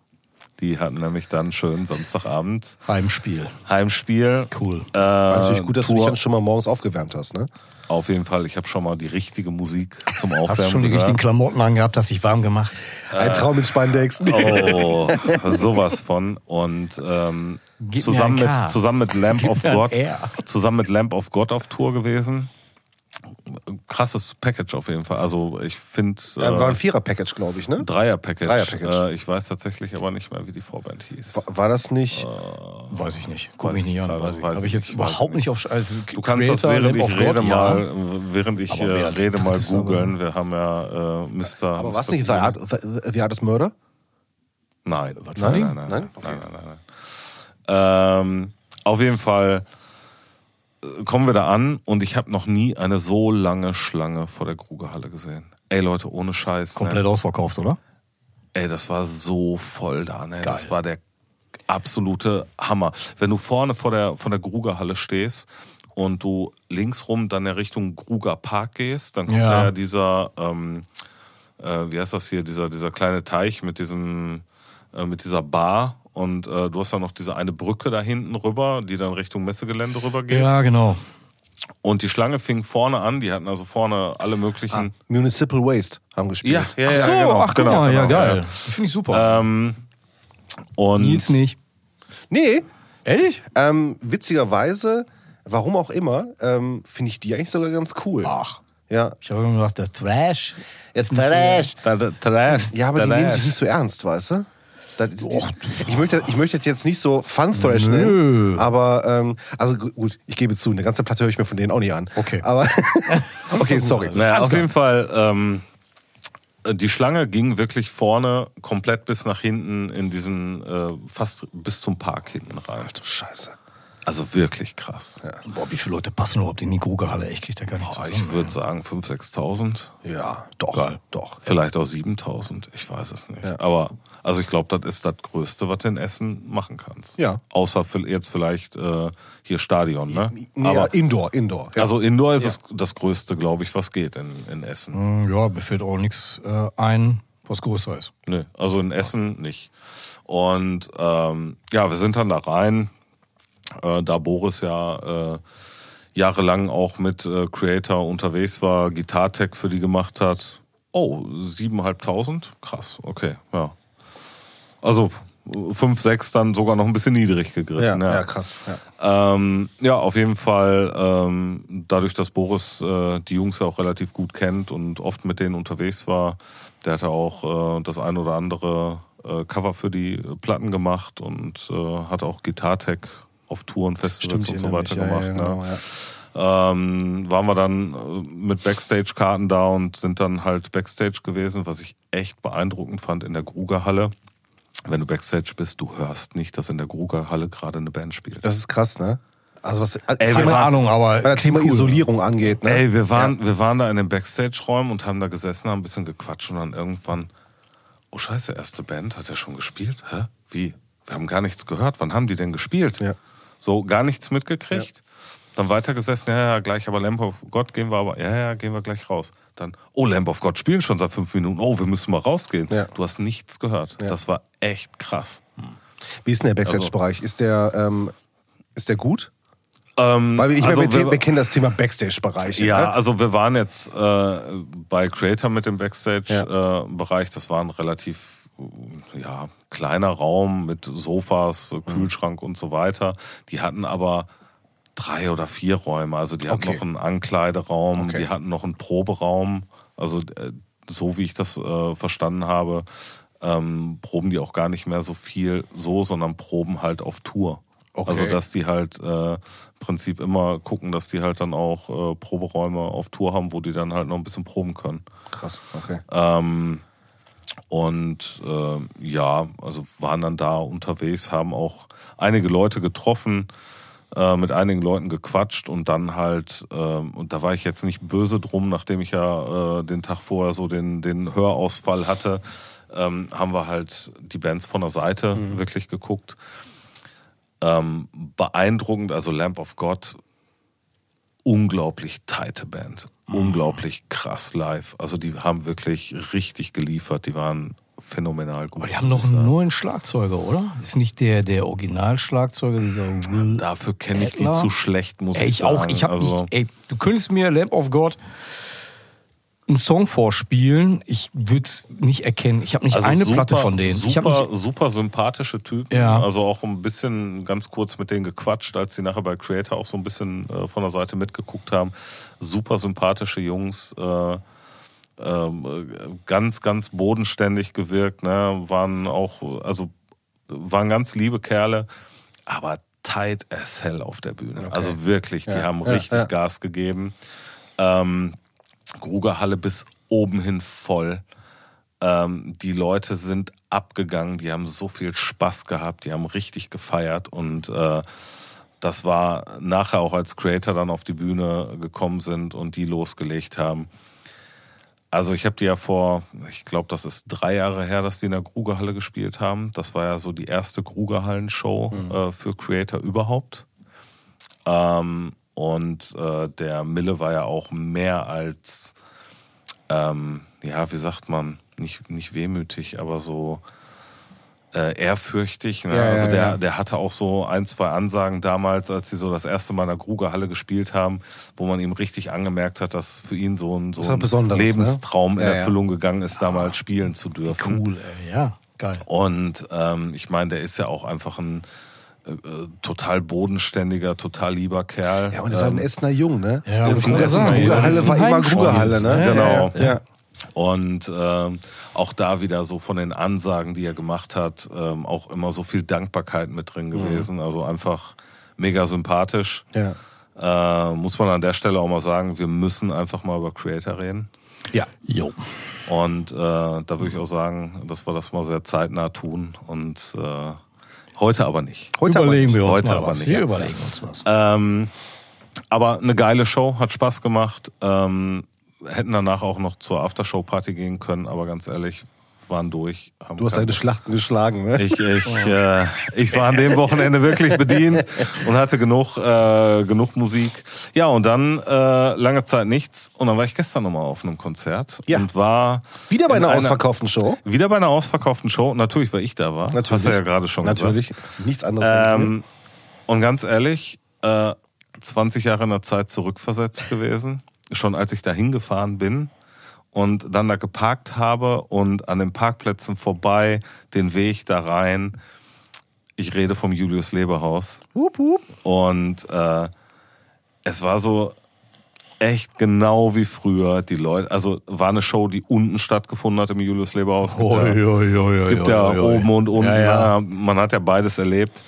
Die hatten nämlich dann schön Samstagabend Heimspiel. Heimspiel. Cool. Äh, War natürlich gut, dass du dich Tour. dann schon mal morgens aufgewärmt hast, ne? Auf jeden Fall, ich habe schon mal die richtige Musik zum Aufwärmen Hast du schon die gehört. richtigen Klamotten angehabt, hast dich warm gemacht? Ein Traum mit Spandex. Oh, sowas von. Und ähm, Gib zusammen mit zusammen mit Lamp of mir ein God, zusammen mit Lamp of God auf Tour gewesen. Krasses Package auf jeden Fall. Also ich finde Ja, war ein äh, Vierer-Package, glaube ich, ne? Dreier-Package. Dreier-Package. Äh, ich weiß tatsächlich aber nicht mehr, wie die Vorband hieß. War, war das nicht? Weiß ich nicht. Guck Weiß mich ich nicht an. Weiß ich. weiß Habe ich jetzt überhaupt ich nicht auf. Also Du kannst das, Creator, während Lamp ich rede God, ja. mal, während ich äh, rede, mal googeln. Wir haben ja äh, Mr. aber Mr. nicht The Cool. Art, the, the Artist Murder? Nein. Nein, nein, nein, nein, Nein? nein, nein, nein, nein. Ähm, auf jeden Fall äh, kommen wir da an und ich habe noch nie eine so lange Schlange vor der Krugerhalle gesehen. Ey Leute, ohne Scheiß. Komplett Ne? ausverkauft, oder? Ey, das war so voll da. Ne? Das Geil. war der absolute Hammer. Wenn du vorne vor der, vor der Grugerhalle stehst und du links rum dann in Richtung Gruger Park gehst, dann kommt Ja. da ja dieser, ähm, äh, wie heißt das hier, dieser, dieser kleine Teich mit diesem, äh, mit dieser Bar und äh, du hast dann noch diese eine Brücke da hinten rüber, die dann Richtung Messegelände rüber geht. Ja, genau. Und die Schlange fing vorne an, die hatten also vorne alle möglichen. Municipal Waste haben gespielt. Ja, ja, ja, so, genau, ach genau, mal, ja genau, geil. ja. Finde ich super. Ähm, und Nils nicht. Nee, Ehrlich? ähm, witzigerweise, warum auch immer, ähm, finde ich die eigentlich sogar ganz cool. Ach. Ja. Ich habe immer gedacht, der Thrash. Jetzt nicht so- Trash. Ja, aber die Trash. nehmen sich nicht so ernst, weißt du? Da, die, ich, möchte, ich möchte das jetzt nicht so Fun Thrash nennen, aber ähm, also gu- gut, ich gebe zu, eine ganze Platte höre ich mir von denen auch nicht an. Okay. Aber okay, sorry. Naja, auf jeden Fall, ähm, die Schlange ging wirklich vorne komplett bis nach hinten in diesen, äh, fast bis zum Park hinten rein. Ach du Scheiße. Also wirklich krass. Boah, wie viele Leute passen überhaupt in die Grugerhalle? Ich krieg da gar nicht Boah, zusammen. ich würde sagen 5.000, 6.000. Ja, doch, Geil. doch. Vielleicht auch 7.000. Ich weiß es nicht. Ja. Aber also ich glaube, das ist das Größte, was du in Essen machen kannst. Ja. Außer jetzt vielleicht äh, hier Stadion, ne? Nee, Aber Indoor, Indoor. Ja. also Indoor ist es das Größte, glaube ich, was geht in, in Essen. Hm, Ja, mir fällt auch nichts äh, ein, was größer ist. Nö, also in Essen nicht. Und ähm, ja, wir sind dann da rein, äh, da Boris ja äh, jahrelang auch mit äh, Creator unterwegs war, Gitartech für die gemacht hat. Oh, siebeneinhalbtausend? Krass, okay, ja. Also fünf, sechs dann sogar noch ein bisschen niedrig ja, gegriffen. ja. Ja, krass. Ja. ähm, ja, auf jeden Fall, ähm, dadurch, dass Boris äh, die Jungs ja auch relativ gut kennt und oft mit denen unterwegs war, der hatte auch äh, das ein oder andere äh, Cover für die Platten gemacht und äh, hat auch Gitartech auf Touren, Festivals Stimmt, und so weiter gemacht. Ja, ja, ne? genau, ja. ähm, waren wir dann äh, mit Backstage-Karten da und sind dann halt Backstage gewesen, was ich echt beeindruckend fand in der Grugerhalle. Wenn du Backstage bist, du hörst nicht, dass in der Grugerhalle gerade eine Band spielt. Das ist krass, ne? Also was Ey, Keine Thema, Ahnung, aber. bei der Thema cool. Isolierung angeht, ne? Ey, wir waren, wir waren da in den Backstage-Räumen und haben da gesessen, haben ein bisschen gequatscht und dann irgendwann, oh scheiße, erste Band, hat er schon gespielt? Hä? Wie? Wir haben gar nichts gehört. Wann haben die denn gespielt? Ja. So, gar nichts mitgekriegt. Dann weitergesessen, ja, ja, gleich, aber Lamp of God gehen wir aber, ja, ja, gehen wir gleich raus. Dann, oh, Lamp of God spielen schon seit fünf Minuten, oh, wir müssen mal rausgehen. Ja. Du hast nichts gehört. Ja. Das war echt krass. Wie ist denn der Backstage-Bereich? Ist der ähm, ist der gut? Ähm, Weil ich also meine, wir, wir- kennen das Thema Backstage-Bereich. Ja, ne? also wir waren jetzt äh, bei Creator mit dem Backstage-Bereich. das war ein relativ äh, ja, kleiner Raum mit Sofas, Mhm. Kühlschrank und so weiter. Die hatten aber drei oder vier Räume. Also die hatten Okay. noch einen Ankleideraum, Okay. die hatten noch einen Proberaum. Also äh, so wie ich das äh, verstanden habe, ähm, proben die auch gar nicht mehr so viel so, sondern proben halt auf Tour. Okay. Also dass die halt äh, im Prinzip immer gucken, dass die halt dann auch äh, Proberäume auf Tour haben, wo die dann halt noch ein bisschen proben können. Krass, okay. Ähm, und äh, ja, also waren dann da unterwegs, haben auch einige Leute getroffen, äh, mit einigen Leuten gequatscht und dann halt, ähm, und da war ich jetzt nicht böse drum, nachdem ich ja äh, den Tag vorher so den, den Hörausfall hatte, ähm, haben wir halt die Bands von der Seite wirklich geguckt. Ähm, beeindruckend, also Lamp of God, unglaublich tighte Band, unglaublich krass live. Also die haben wirklich richtig geliefert, die waren phänomenal gut. Aber die haben noch einen neuen Schlagzeuger, oder? Ist nicht der, der Originalschlagzeuger, dieser Will. Dafür kenne ich die zu schlecht, muss Ey, ich ich sagen. auch. Ich hab also, ey, du könntest mir Lamp of God einen Song vorspielen. Ich würde es nicht erkennen. Ich habe nicht also eine super, Platte von denen. Super, nicht, super sympathische Typen. Ja. Also auch ein bisschen ganz kurz mit denen gequatscht, als sie nachher bei Creator auch so ein bisschen äh, von der Seite mitgeguckt haben. Super sympathische Jungs. Äh, ähm, äh, ganz, ganz bodenständig gewirkt, ne? waren auch, also waren ganz liebe Kerle, aber tight as hell auf der Bühne. Also wirklich, die Ja, haben ja, richtig ja. Gas gegeben. Ähm, Grugerhalle bis oben hin voll. Ähm, die Leute sind abgegangen, die haben so viel Spaß gehabt, die haben richtig gefeiert und äh, das war nachher auch als Creator dann auf die Bühne gekommen sind und die losgelegt haben. Also ich habe die ja vor, ich glaube, das ist drei Jahre her, dass die in der Grugerhalle gespielt haben. Das war ja so die erste Grugerhallen-Show äh, für Creator überhaupt. Ähm, und äh, der Mille war ja auch mehr als, ähm, ja, wie sagt man, nicht, nicht wehmütig, aber so äh, ehrfürchtig. Ne? Ja, ja, also der, ja. der hatte auch so ein, zwei Ansagen damals, als sie so das erste Mal in der Grugerhalle gespielt haben, wo man ihm richtig angemerkt hat, dass für ihn so ein, so ein ne? Lebenstraum in Ja, ja. Erfüllung gegangen ist, damals spielen zu dürfen. cool, ey. Ja, geil. Und ähm, ich meine, der ist ja auch einfach ein äh, total bodenständiger, total lieber Kerl. Ja, und das ist halt ein Ähm, Essener Jung, ne? Ja, das ist war immer Heimspiel. Grugerhalle, ne? Ja, Genau. Ja, ja. Und ähm, auch da wieder so von den Ansagen, die er gemacht hat, ähm, auch immer so viel Dankbarkeit mit drin gewesen. Also einfach mega sympathisch. ja. Äh, muss man an der Stelle auch mal sagen, wir müssen einfach mal über Creator reden. ja. Jo. Und äh, da würde ich auch sagen, dass wir das mal sehr zeitnah tun. Und äh, heute aber nicht. Heute aber überlegen nicht. wir uns Heute mal aber was. nicht. Wir überlegen uns was. Ähm, aber eine geile Show, hat Spaß gemacht. Ähm, hätten danach auch noch zur Aftershow-Party gehen können, aber ganz ehrlich, waren durch. Haben Du hast keine- deine Schlachten geschlagen, ne? ich, ich, äh, ich war an dem Wochenende wirklich bedient und hatte genug, äh, genug Musik. Ja, und dann äh, lange Zeit nichts. Und dann war ich gestern nochmal auf einem Konzert Ja. und war Wieder bei in einer ausverkauften Show. Wieder bei einer ausverkauften Show. Natürlich, weil ich da war. Natürlich. Hast du ja gerade schon Natürlich. Nichts anderes. denke ich mir. ähm, und ganz ehrlich, äh, 20 Jahre in der Zeit zurückversetzt gewesen. Schon als ich da hingefahren bin und dann da geparkt habe und an den Parkplätzen vorbei den Weg da rein. Ich rede vom Julius Leberhaus. Hup, hup. Und äh, es war so echt genau wie früher. Die Leute, also war eine Show, die unten stattgefunden hat im Julius Leberhaus. Gibt ja- gibt ja oben und unten. Ja, ja. Man hat ja beides erlebt.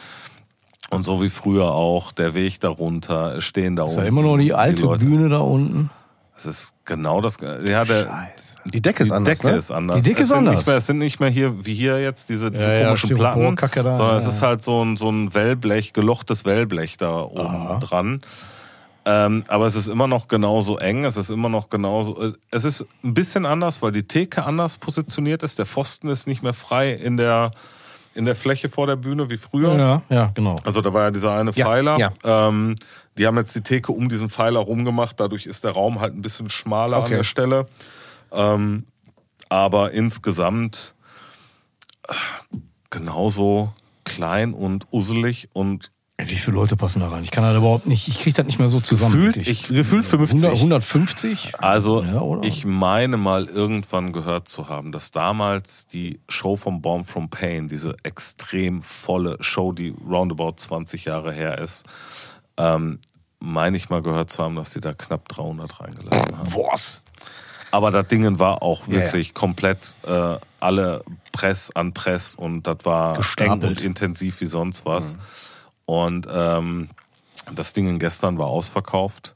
Und so wie früher auch, der Weg darunter, es stehen da Ist unten. ja immer noch die alte Leute. Bühne da unten. Es ist genau das. Ja, der, Scheiße. Die Decke ist die anders, Decke ne? ist anders. Die Decke es ist anders. Nicht mehr, es sind nicht mehr hier, wie hier jetzt, diese, diese Ja, ja, komischen Platten, Styroporkacke da, sondern es ja, ist ja. halt so ein, so ein Wellblech, gelochtes Wellblech da oben dran. Ähm, aber es ist immer noch genauso eng, es ist immer noch genauso. äh, Es ist ein bisschen anders, weil die Theke anders positioniert ist. Der Pfosten ist nicht mehr frei in der, in der Fläche vor der Bühne wie früher. Ja, ja, genau. Also da war ja dieser eine Ja, Pfeiler. ja. Ähm, die haben jetzt die Theke um diesen Pfeiler rumgemacht. Dadurch ist der Raum halt ein bisschen schmaler an Okay. der Stelle. Ähm, aber insgesamt äh, genauso klein und uselig und Wie viele Leute passen da rein? Ich kann das überhaupt nicht, ich kriege das nicht mehr so zusammen. Gefühlt, ich, gefühlt 50. 100, 150? Also Ja, ich meine mal irgendwann gehört zu haben, dass damals die Show vom Born from Pain, diese extrem volle Show, die roundabout 20 Jahre her ist, ähm, meine ich mal gehört zu haben, dass die da knapp 300 reingeladen haben. Was? Aber das Ding war auch wirklich komplett äh, alle Press an Press und das war Gestapelt. eng und intensiv wie sonst was. Und ähm, das Ding gestern war ausverkauft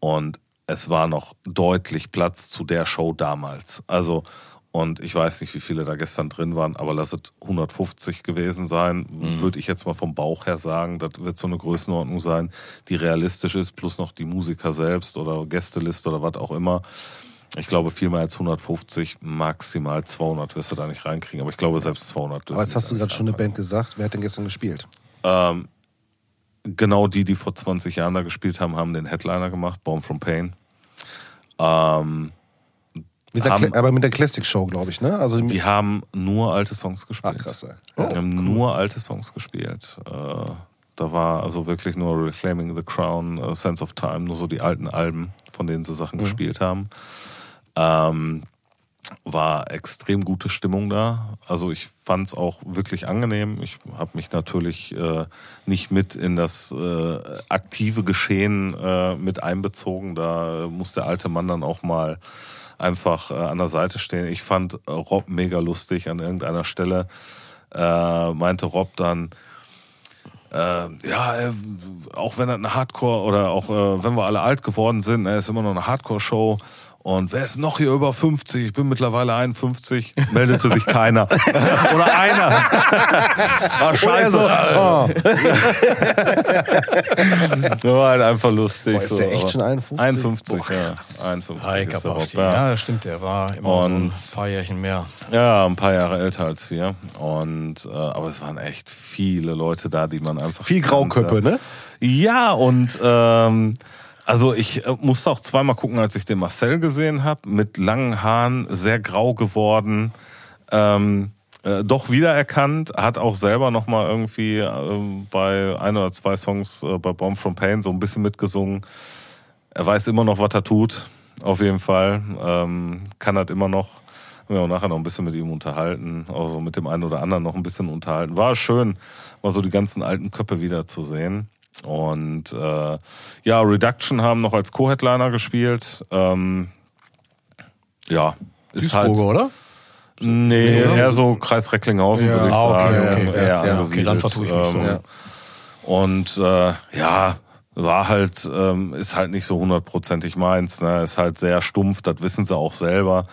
und es war noch deutlich Platz zu der Show damals. Also und ich weiß nicht, wie viele da gestern drin waren, aber lass es 150 gewesen sein, würde ich jetzt mal vom Bauch her sagen. Das wird so eine Größenordnung sein, die realistisch ist, plus noch die Musiker selbst oder Gästeliste oder was auch immer. Ich glaube, viel mehr als 150, maximal 200 wirst du da nicht reinkriegen. Aber ich glaube, selbst 200. Aber jetzt hast du gerade schon eine. Band gesagt. Wer hat denn gestern gespielt? Ähm, genau die, die vor 20 Jahren da gespielt haben, haben den Headliner gemacht, Born from Pain. Ähm, Mit Haben- aber mit der Classic Show, glaube ich, ne? Also die haben nur alte Songs gespielt. krass. ey. Die haben nur alte Songs gespielt. Äh, da war also wirklich nur Reclaiming the Crown, äh, Sense of Time, nur so die alten Alben, von denen sie Sachen gespielt haben. Ähm, war extrem gute Stimmung da. Also ich fand es auch wirklich angenehm. Ich habe mich natürlich äh, nicht mit in das äh, aktive Geschehen äh, mit einbezogen. Da muss der alte Mann dann auch mal einfach äh, an der Seite stehen. Ich fand Rob mega lustig an irgendeiner Stelle. Äh, meinte Rob dann, äh, ja, äh, auch wenn das eine Hardcore oder auch äh, wenn wir alle alt geworden sind, ist immer noch eine Hardcore-Show. Und wer ist noch hier über 50? Ich bin mittlerweile 51. Meldete sich keiner. oder einer. Ah, scheiße. Oh, Das war halt einfach lustig. Boah, ist so, der echt aber- schon 51? 51, Boah, ja. 51 Heike ist der Bafti. ja. Ja, das stimmt, der war immer Und- so ein paar Jährchen mehr. Ja, ein paar Jahre älter als wir. Und äh, aber es waren echt viele Leute da, die man einfach Viel Grauköppe, kannte. ne? Ja, und ähm, also ich äh, musste auch zweimal gucken, als ich den Marcel gesehen habe, mit langen Haaren, sehr grau geworden. Ähm, äh, doch wiedererkannt, hat auch selber nochmal irgendwie ähm, bei ein oder zwei Songs äh, bei Bomb from Pain so ein bisschen mitgesungen. Er weiß immer noch, was er tut, auf jeden Fall. Ähm, kann halt immer noch. Haben wir auch nachher noch ein bisschen mit ihm unterhalten, also mit dem einen oder anderen noch ein bisschen unterhalten. War schön, mal so die ganzen alten Köpfe wiederzusehen. Und äh, ja, Reduction haben noch als Co-Headliner gespielt. Ähm, ja, ist halt. Duisburger, oder? Nee, Ja. eher so Kreis Recklinghausen, Ja. würde ich Ah, okay, sagen. okay. Eher Ja. Okay, dann vertue ich mich so. Ähm, Ja. Und äh, ja, war halt, ähm, ist halt nicht so hundertprozentig meins. Ne? Ist halt sehr stumpf, das wissen sie auch selber.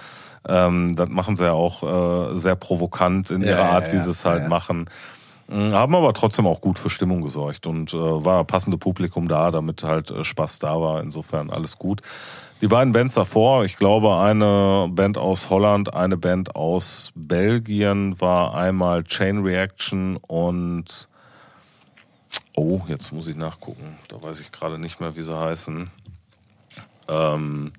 Ähm, das machen sie ja auch äh, sehr provokant in Ja, ihrer Art, wie sie es halt machen. Mm, Haben aber trotzdem auch gut für Stimmung gesorgt und äh, war passende Publikum da, damit halt äh, Spaß da war. Insofern alles gut. Die beiden Bands davor, ich glaube, eine Band aus Holland, eine Band aus Belgien war einmal Chain Reaction und Oh, jetzt muss ich nachgucken. Da weiß ich gerade nicht mehr, wie sie heißen. Ähm,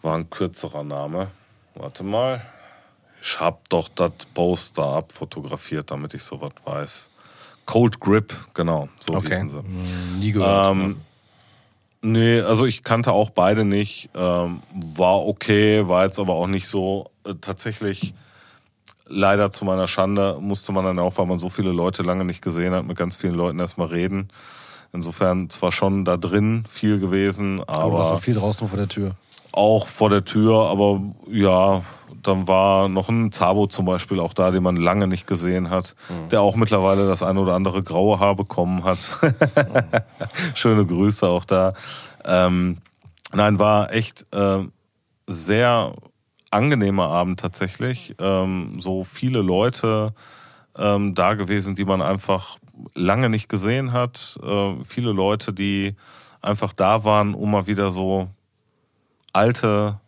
war ein kürzerer Name. Warte mal. Ich hab doch das Poster abfotografiert, damit ich sowas weiß. Cold Grip, genau, so Okay. hießen sie. Nie gehört. Ähm, nee, also ich kannte auch beide nicht. Ähm, war okay, war jetzt aber auch nicht so äh, tatsächlich. Leider zu meiner Schande musste man dann auch, weil man so viele Leute lange nicht gesehen hat, mit ganz vielen Leuten erstmal reden. Insofern zwar schon da drin viel gewesen, Aber du warst aber auch viel draußen vor der Tür. auch vor der Tür, aber ja, dann war noch ein Zabo zum Beispiel auch da, den man lange nicht gesehen hat, der auch mittlerweile das ein oder andere graue Haar bekommen hat. Schöne Grüße auch da. Ähm, nein, war echt äh, sehr angenehmer Abend tatsächlich. Ähm, so viele Leute ähm, da gewesen, die man einfach lange nicht gesehen hat. Äh, viele Leute, die einfach da waren, um mal wieder so alte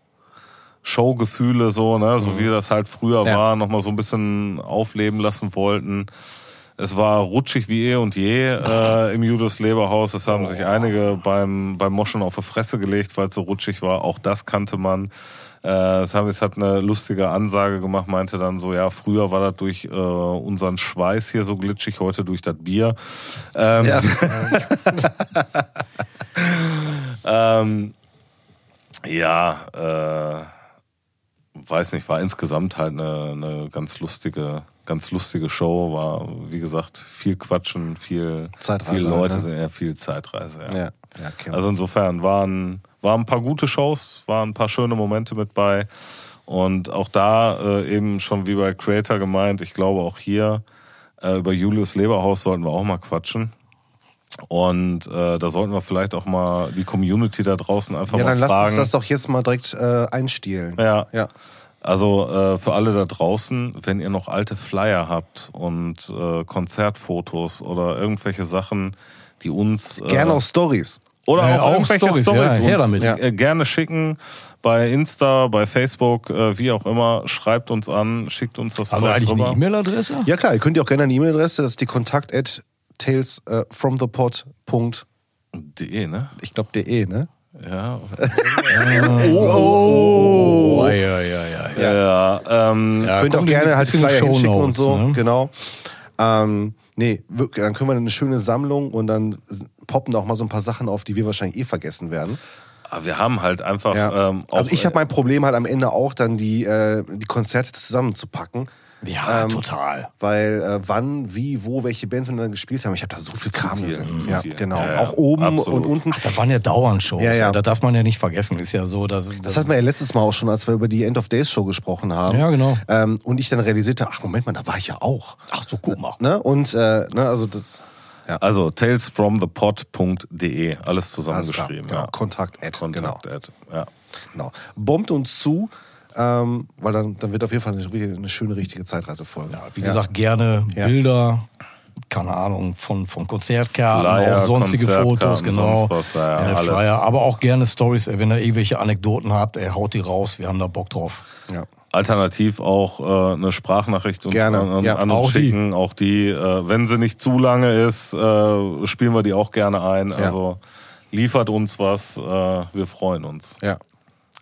Showgefühle so, ne, so wie das halt früher Ja. war, nochmal so ein bisschen aufleben lassen wollten. Es war rutschig wie eh und je äh, im Judas Leberhaus. Es haben sich einige beim, beim Moschen auf die Fresse gelegt, weil es so rutschig war. Auch das kannte man. Äh, Samis hat eine lustige Ansage gemacht, meinte dann so, ja, früher war das durch äh, unseren Schweiß hier so glitschig, heute durch das Bier. Ähm, Ja. ähm, ja, äh, weiß nicht, war insgesamt halt eine, eine ganz lustige, ganz lustige Show. War, wie gesagt, viel Quatschen, viel, Zeitreise viel Leute, halt, ne? sind ja viel Zeitreise. Ja. Ja, ja, Also insofern waren, waren ein paar gute Shows, waren ein paar schöne Momente mit bei. Und auch da äh, eben schon wie bei Creator gemeint, ich glaube auch hier äh, über Julius Leberhaus sollten wir auch mal quatschen. Und äh, da sollten wir vielleicht auch mal die Community da draußen einfach ja, mal dann lass fragen. uns das doch jetzt mal direkt äh, einstielen. Ja. Ja. Also äh, für alle da draußen, wenn ihr noch alte Flyer habt und äh, Konzertfotos oder irgendwelche Sachen, die uns äh, Gerne auch Stories. oder Ja, auch, auch irgendwelche Stories, Stories ja, her damit. äh, gerne schicken bei Insta, bei Facebook, äh, wie auch immer. Schreibt uns an, schickt uns das Haben wir Zeug eigentlich eine rüber. E-Mail-Adresse? Ja klar, ihr könnt ja auch gerne eine E-Mail-Adresse, das ist die kontakt at tales äh, from the pod. De, ne? Ich glaube de, ne? Ja. Oh, ja, ja, ja. ja. ja. ähm, Ja, könnt auch gerne halt Flyer hinschicken und Shownotes, so. ne? Genau. Ähm, nee, wirklich, dann können wir eine schöne Sammlung und dann poppen da auch mal so ein paar Sachen auf, die wir wahrscheinlich eh vergessen werden. aber wir haben halt einfach. Ja. Ähm, auch, also ich habe mein Problem halt am Ende auch dann die, äh, die Konzerte zusammenzupacken. Ja, Ähm, total. Weil äh, wann, wie, wo, welche Bands wir dann gespielt haben. Ich habe da so viel Kram gesehen. Ja, viel. genau. Ja, ja, auch oben absolut. und unten. Da waren ja dauernd Shows. Ja, ja. Das darf man ja nicht vergessen. Ist ja so, dass. Das hatten wir ja letztes Mal auch schon, als wir über die End of Days Show gesprochen haben. Ja, genau. Ähm, und ich dann realisierte, ach Moment mal, da war ich ja auch. Ach so, guck mal. Ne? Und äh, ne, also das Also talesfromthepod.de, alles alles klar. zusammengeschrieben. Genau. ja. Kontakt at, Kontakt genau. at, ja. genau. Bombt uns zu, ähm, weil dann, dann wird auf jeden Fall eine, eine schöne, richtige Zeitreisefolge. Ja, wie gesagt, gerne Ja. Bilder, keine Ahnung, von, von Konzertkarten, Flyer, auch sonstige Konzertkarten, Fotos, genau. sonst was, ja, Äh, alles. Flyer, aber auch gerne Stories, äh, wenn ihr irgendwelche Anekdoten habt, ey, haut die raus, wir haben da Bock drauf. Ja. Alternativ auch äh, eine Sprachnachricht uns Gerne, an, an, ja. an uns Auch die. schicken. Auch die, äh, wenn sie nicht zu lange ist, äh, spielen wir die auch gerne ein. Also liefert uns was, äh, wir freuen uns. ja.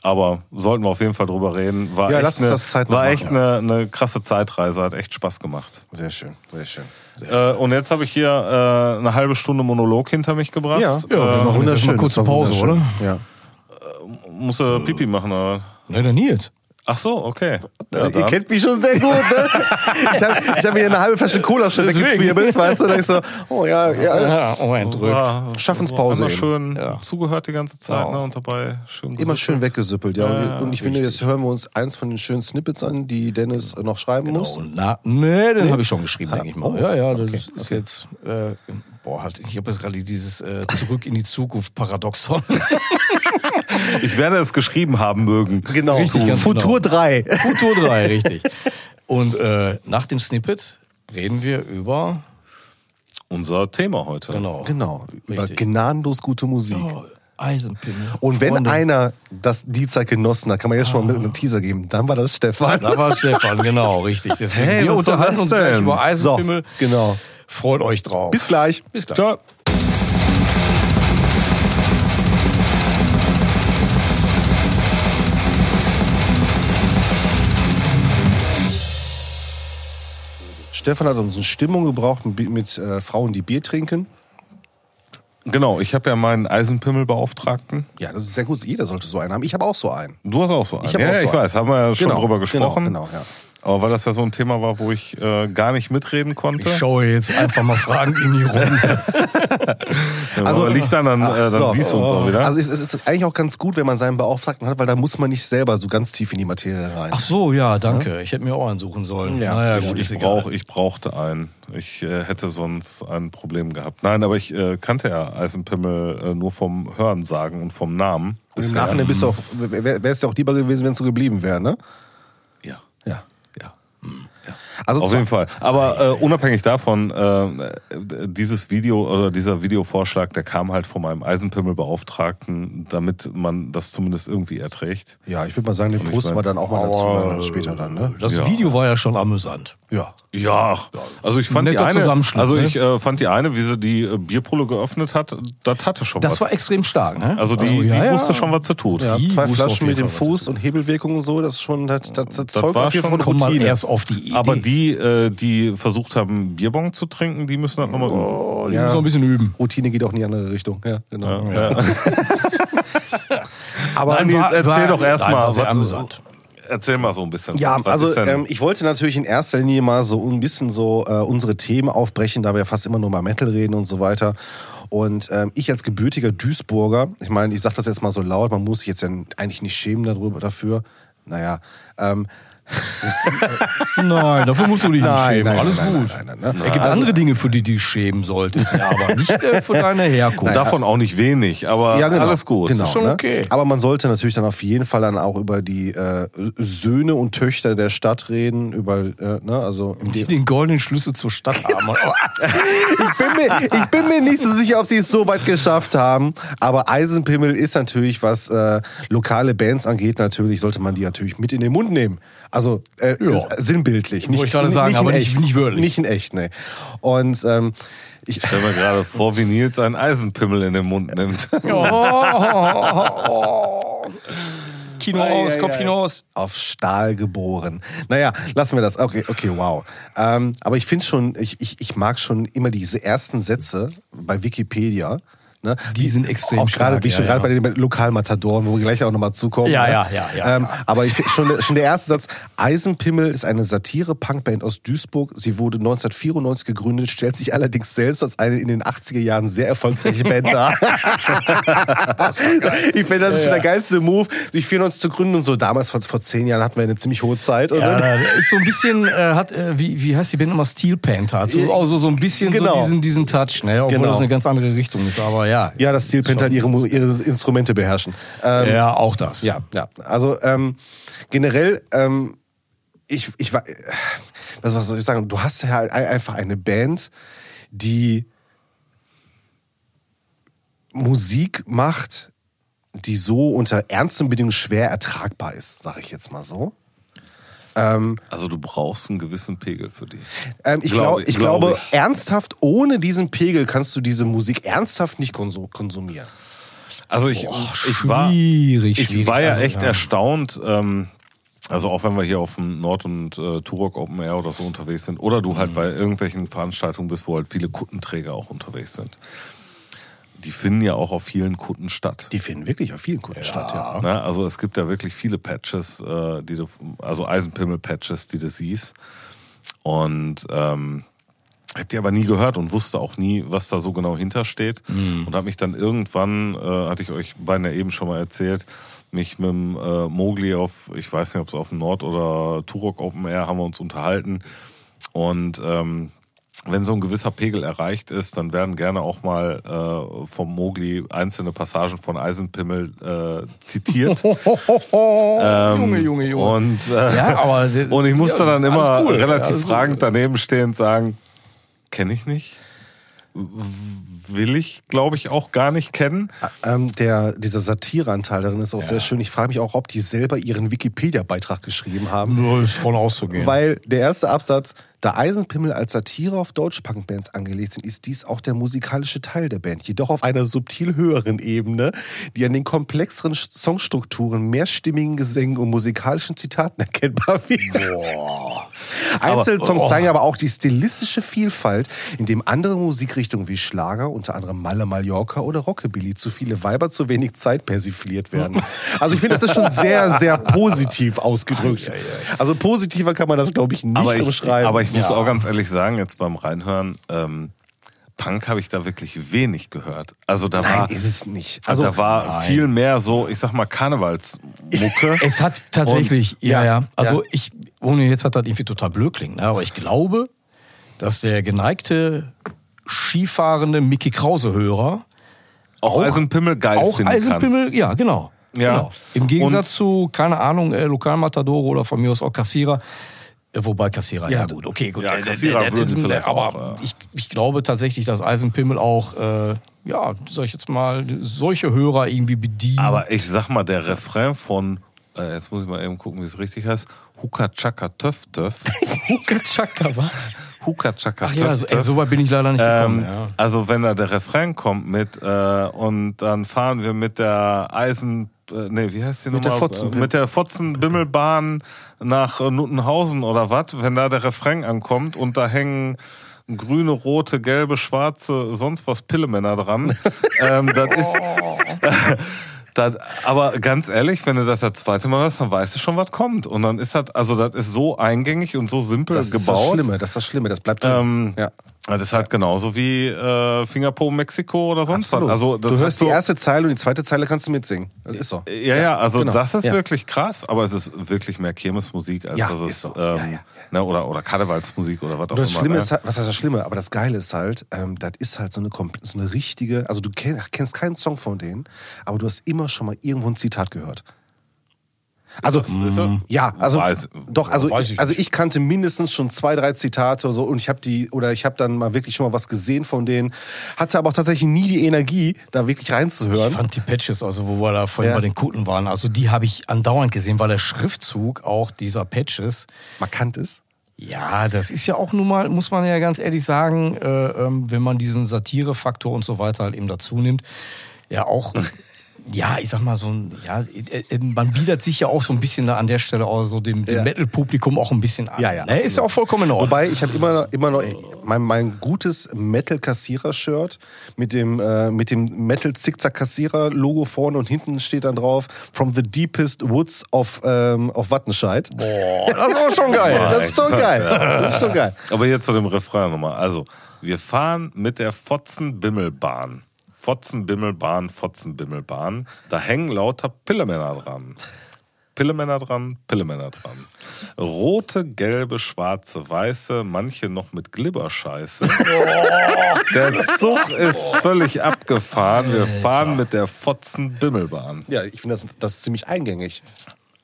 Aber sollten wir auf jeden Fall drüber reden. War Ja, echt, lass uns eine, war echt eine, eine krasse Zeitreise, hat echt Spaß gemacht. Sehr schön, sehr schön. Äh, und jetzt habe ich hier äh, eine halbe Stunde Monolog hinter mich gebracht. Ja, Ja, das war jetzt mal wunderschön. kurze das war Pause, wunderschön. oder? Ja. Muss er Pipi machen, oder? Der Nils. Ach so, okay. Ja, Ihr dann. kennt mich schon sehr gut, ne? Ich habe ich hab mir eine halbe Flasche Cola schon weggezwirbelt, weißt du? Da ich so, oh ja, ja. Ja, oh, entrückt. War- Schaffenspause Immer schön Ja. zugehört die ganze Zeit Ja. ne, und dabei schön Immer gesüppelt. schön weggesüppelt, ja. Ja, Und, und ich finde, jetzt hören wir uns eins von den schönen Snippets an, die Dennis noch schreiben muss. Oh, na, nee, den habe ich schon geschrieben, denke ich mal. Oh, ja, ja, das okay, ist okay. jetzt, äh, boah, halt, ich habe jetzt gerade dieses äh, Zurück in die Zukunft Paradoxon. Ich werde es geschrieben haben mögen. Genau. Richtig, ganz Futur 3. Futur 3, richtig. Und äh, nach dem Snippet reden wir über, Unser Thema heute. genau, Genau. Über Richtig. gnadenlos gute Musik. oh, Eisenpimmel. Und wenn Freunde. einer das die Zeit genossen hat, kann man jetzt schon mal einen Teaser geben, dann war das Stefan. Da war Stefan, genau, richtig. Deswegen, Hey, wir unterhalten uns gleich über So, Eisenpimmel. genau. Freut euch drauf. Bis gleich. Bis gleich. Ciao. Stefan hat uns eine Stimmung gebraucht mit, mit äh, Frauen, die Bier trinken. Genau, ich habe ja meinen Eisenpimmelbeauftragten. Ja, das ist sehr gut. Jeder sollte so einen haben. Ich habe auch so einen. Du hast auch so einen. Ich ja, auch so ich einen. weiß, haben wir ja schon Genau, drüber gesprochen. Genau, genau ja. Aber weil das ja so ein Thema war, wo ich äh, gar nicht mitreden konnte. Ich schaue jetzt einfach mal Fragen in die Runde. Also- also liegt dann, dann, Ach, äh, dann so. siehst du uns auch wieder. Also es, es ist eigentlich auch ganz gut, wenn man seinen Beauftragten hat, weil da muss man nicht selber so ganz tief in die Materie rein. Ach so, ja, danke. Ich hätte mir auch einen suchen sollen. Ja. naja, ich, gut, ist ich, egal. brauch, ich brauchte einen. Ich äh, hätte sonst ein Problem gehabt. Nein, aber ich äh, kannte ja Eisenpimmel äh, nur vom Hören sagen und vom Namen. Und im. Nachhinein bist du auch, wäre es ja auch lieber gewesen, wenn es so geblieben wäre, ne? Also Auf jeden Fall. Aber äh, unabhängig davon, äh, dieses Video oder dieser Videovorschlag, der kam halt von meinem Eisenpimmelbeauftragten, damit man das zumindest irgendwie erträgt. Ja, ich würde mal sagen, der ich Brust mein- war dann auch mal dazu äh, später dann, ne? Das Ja. Video war ja schon amüsant. Ja. Ja, also ich fand die eine, Zusammenschluss, also ne? ich äh, fand die eine, wie sie die äh, Bierpulle geöffnet hat, das hatte schon Das was. war extrem stark, ne? also die, ja, die ja. wusste schon, was sie tut. Ja, Die zwei Flaschen mit dem Fuß und Hebelwirkung und so, das ist schon, das, das, das, zeugt war schon- von Routine. erst auf die Idee. Aber die, äh, die versucht haben, Bierbong zu trinken, die müssen das nochmal üben. oh, die Ja. müssen noch ein bisschen üben. Routine geht auch in die andere Richtung. Ja, genau. Ja. Aber Nein, Nils, erzähl doch erst nein, mal, war sehr was- amüsant. Erzähl mal so ein bisschen. Ja, also ähm, ich wollte natürlich in erster Linie mal so ein bisschen so äh, unsere Themen aufbrechen, da wir fast immer nur mal Metal reden und so weiter. Und ähm, ich als gebürtiger Duisburger, ich meine, ich sage das jetzt mal so laut, man muss sich jetzt ja eigentlich nicht schämen darüber dafür. Naja, ähm, Nein, dafür musst du dich nicht Nein, schämen. nein, Alles nein, gut. nein, nein, nein, nein. Es gibt Also- andere Dinge, für die du dich schämen solltest, ja, aber nicht äh, für deine Herkunft. Davon auch nicht wenig, aber ja, genau, alles gut. Genau, Ist schon ne? okay. Aber man sollte natürlich dann auf jeden Fall dann auch über die äh, Söhne und Töchter der Stadt reden, über, äh, ne, also die den goldenen Schlüssel zur Stadt haben. ich, bin mir, ich bin mir nicht so sicher, ob sie es so weit geschafft haben. Aber Eisenpimmel ist natürlich, was äh, lokale Bands angeht, natürlich sollte man die natürlich mit in den Mund nehmen. Also äh, Ja. ist sinnbildlich. Wollte ich gerade sagen, in aber nicht- echt. nicht wörtlich. Nicht in echt, ne. Und ähm, ich, Ich stell mir gerade vor, wie Nils einen Eisenpimmel in den Mund nimmt. oh, Kino Ei, aus, ei, Kopf ei. hinaus. auf Stahl geboren. Naja, lassen wir das. Okay, okay, wow. Ähm, aber ich finde schon, ich, ich, ich mag schon immer diese ersten Sätze bei Wikipedia. Ne? Die sind extrem auch gerade, stark, schon ja, gerade ja. bei den Lokalmatadoren, wo wir gleich auch nochmal zukommen. Ja, ne? ja, ja, ja, ähm, ja. Aber ich schon, schon der erste Satz. Eisenpimmel ist eine Satire-Punkband aus Duisburg. Sie wurde 1994 gegründet, stellt sich allerdings selbst als eine in den 80er Jahren sehr erfolgreiche Band dar. ich finde, das ist schon der geilste Move, sich 94 zu gründen und so. Damals, vor, vor zehn Jahren, hatten wir eine ziemlich hohe Zeit. Ja, oder? das ist so ein bisschen, äh, hat, äh, wie, wie heißt die Band immer? Steel Panther. So, also so ein bisschen Genau. so diesen, diesen Touch, ne? Obwohl Genau. das eine ganz andere Richtung ist, aber ja. Ja, das Steel Panther halt ihre, ihre Instrumente beherrschen. Ähm, Ja, auch das. Ja, ja. Also ähm, generell, ähm, ich, ich war, was, was soll ich sagen? Du hast ja halt ein- einfach eine Band, die Musik macht, die so unter ernsten Bedingungen schwer ertragbar ist, sage ich jetzt mal so. Also du brauchst einen gewissen Pegel für die. Ähm, ich, Glaube- glaub, ich glaube glaube, ich. ernsthaft, ohne diesen Pegel kannst du diese Musik ernsthaft nicht konsu- konsumieren. Also ich, ich war, schwierig, ich schwierig. war ja Also, echt ja. erstaunt. Ähm, also auch wenn wir hier auf dem Nord- und äh, Turok Open Air oder so unterwegs sind, oder du Mhm. halt bei irgendwelchen Veranstaltungen bist, wo halt viele Kuttenträger auch unterwegs sind. Die finden ja auch auf vielen Kutten statt. Die finden wirklich auf vielen Kunden statt, ja. Ne? Also es gibt ja wirklich viele Patches, äh, die du, also Eisenpimmel-Patches, die du siehst. Und ähm, hab die aber nie gehört und wusste auch nie, was da so genau hintersteht. Und habe mich dann irgendwann, äh, hatte ich euch ja eben schon mal erzählt, mich mit dem äh, Mogli auf, ich weiß nicht, ob es auf dem Nord- oder Turok Open Air, haben wir uns unterhalten. Und ähm, wenn so ein gewisser Pegel erreicht ist, dann werden gerne auch mal äh, vom Mogli einzelne Passagen von Eisenpimmel äh, zitiert. Ähm, Junge, Junge, Junge. Und, äh, Ja, aber- und ich musste Ja, dann immer cool. relativ Ja, alles fragend daneben stehen und sagen, kenne ich nicht. Will ich, glaube ich, auch gar nicht kennen. Ähm, der, dieser Satireanteil darin ist auch sehr schön. Ich frage mich auch, ob die selber ihren Wikipedia-Beitrag geschrieben haben. Nur ist voll auszugehen. Weil der erste Absatz, da Eisenpimmel als Satire auf Deutsch-Punk-Bands angelegt sind, ist dies auch der musikalische Teil der Band. Jedoch auf einer subtil höheren Ebene, die an den komplexeren Songstrukturen, mehrstimmigen Gesängen und musikalischen Zitaten erkennbar wird. Einzelsongs oh. zeigen aber auch die stilistische Vielfalt, in dem andere Musikrichtungen wie Schlager, unter anderem Malle Mallorca oder Rockabilly, zu viele Weiber zu wenig Zeit persifliert werden. Also ich finde, das ist schon sehr, sehr positiv ausgedrückt. Also positiver kann man das, glaube ich, nicht aber ich, umschreiben. aber ich muss Ja. auch ganz ehrlich sagen, jetzt beim Reinhören, ähm, Punk habe ich da wirklich wenig gehört. Also da Nein, war, ist es nicht. also Also da war nein. viel mehr so, ich sag mal, Karnevalsmucke. Es hat tatsächlich, Und- ja, ja, ja. Also ja. ich, ohne jetzt hat das irgendwie total blöd klingen, ne? aber ich glaube, dass der geneigte skifahrende Mickey Krause-Hörer auch Eisenpimmel geil auch finden kann. Eisenpimmel, ja, genau. Ja. genau. Im Gegensatz zu, keine Ahnung, äh, Lokalmatadore oder von mir aus auch Kassierer. Äh, Wobei Kassierer, ja, Ja, gut, okay, gut. ja, Äh, Kassierer der- der- würden der- vielleicht aber auch, ja. ich, ich glaube tatsächlich, dass Eisenpimmel auch, äh, ja, sag ich jetzt mal, solche Hörer irgendwie bedient. Aber ich sag mal, der Refrain von äh, jetzt muss ich mal eben gucken, wie es richtig heißt, Huka Chaka Töff Töff. Huka Chaka, was? Huka Chaka Ach Töff ja, so, ey, so weit bin ich leider nicht gekommen. Ähm, ja. Also wenn da der Refrain kommt mit äh, und dann fahren wir mit der Eisen, äh, nee, wie heißt die Mit der nochmal? Fotzen- mit der Fotzenbimmelbahn nach äh, Nuttenhausen oder was, wenn da der Refrain ankommt und da hängen grüne, rote, gelbe, schwarze, sonst was Pillemänner dran. ähm, das ist. Das, aber ganz ehrlich, wenn du das das zweite Mal hörst, dann weißt du schon, was kommt. Und dann ist das, also das ist so eingängig und so simpel Das ist das gebaut. Schlimme, das ist das Schlimme, das bleibt drin. Ähm, ja. Das ist halt genauso wie äh, Fingerpo Mexiko oder sonst Absolut. was. Also das du hörst so, die erste Zeile und die zweite Zeile kannst du mitsingen. Das ist so. Ja, ja, also genau. das ist Ja. wirklich krass, aber es ist wirklich mehr Kirmesmusik, als Ja, dass ist es so. ähm. Ne, oder oder Karnevalsmusik oder was auch das immer. Schlimme ne? ist halt, was heißt das Schlimme? Aber das Geile ist halt, ähm, das ist halt so eine, so eine richtige, also du kenn, kennst keinen Song von denen, aber du hast immer schon mal irgendwo ein Zitat gehört. Also, er? ja, also Weiß- doch, also ich, ich also ich kannte mindestens schon zwei, drei Zitate oder so und ich habe die oder ich habe dann mal wirklich schon mal was gesehen von denen, hatte aber auch tatsächlich nie die Energie, da wirklich Ich reinzuhören. fand die Patches, also wo wir da vorhin Ja. bei den Kutten waren, also die habe ich andauernd gesehen, weil der Schriftzug auch dieser Patches, Markant ist. ja, das ist ja auch nun mal, muss man ja ganz ehrlich sagen, äh, ähm, wenn man diesen Satirefaktor und so weiter halt eben dazu nimmt, ja auch, ja, ich sag mal so ein, ja, äh, äh, man bietet sich ja auch so ein bisschen da an der Stelle auch so dem, dem Ja. Metal-Publikum auch ein bisschen an. Ja, ja, Ne? Ist ja auch vollkommen in Ordnung. Wobei, ich habe immer, immer noch mein, mein gutes Metal-Kassierer-Shirt mit dem, äh, mit dem Metal-Zickzack-Kassierer-Logo vorne und hinten steht dann drauf From the deepest woods of, ähm, of Wattenscheid. Boah, das ist auch schon geil. Das ist schon geil. Das ist schon geil. Aber jetzt zu dem Refrain nochmal. Also, wir fahren mit der Fotzenbimmelbahn. Fotzenbimmelbahn, Fotzenbimmelbahn. Da hängen lauter Pillemänner dran. Pillemänner dran, Pillemänner dran. Rote, gelbe, schwarze, weiße, manche noch mit Glibberscheiße. Der Zug ist völlig abgefahren. Wir fahren mit der Fotzenbimmelbahn. Ja, ich finde das, das ist ziemlich eingängig.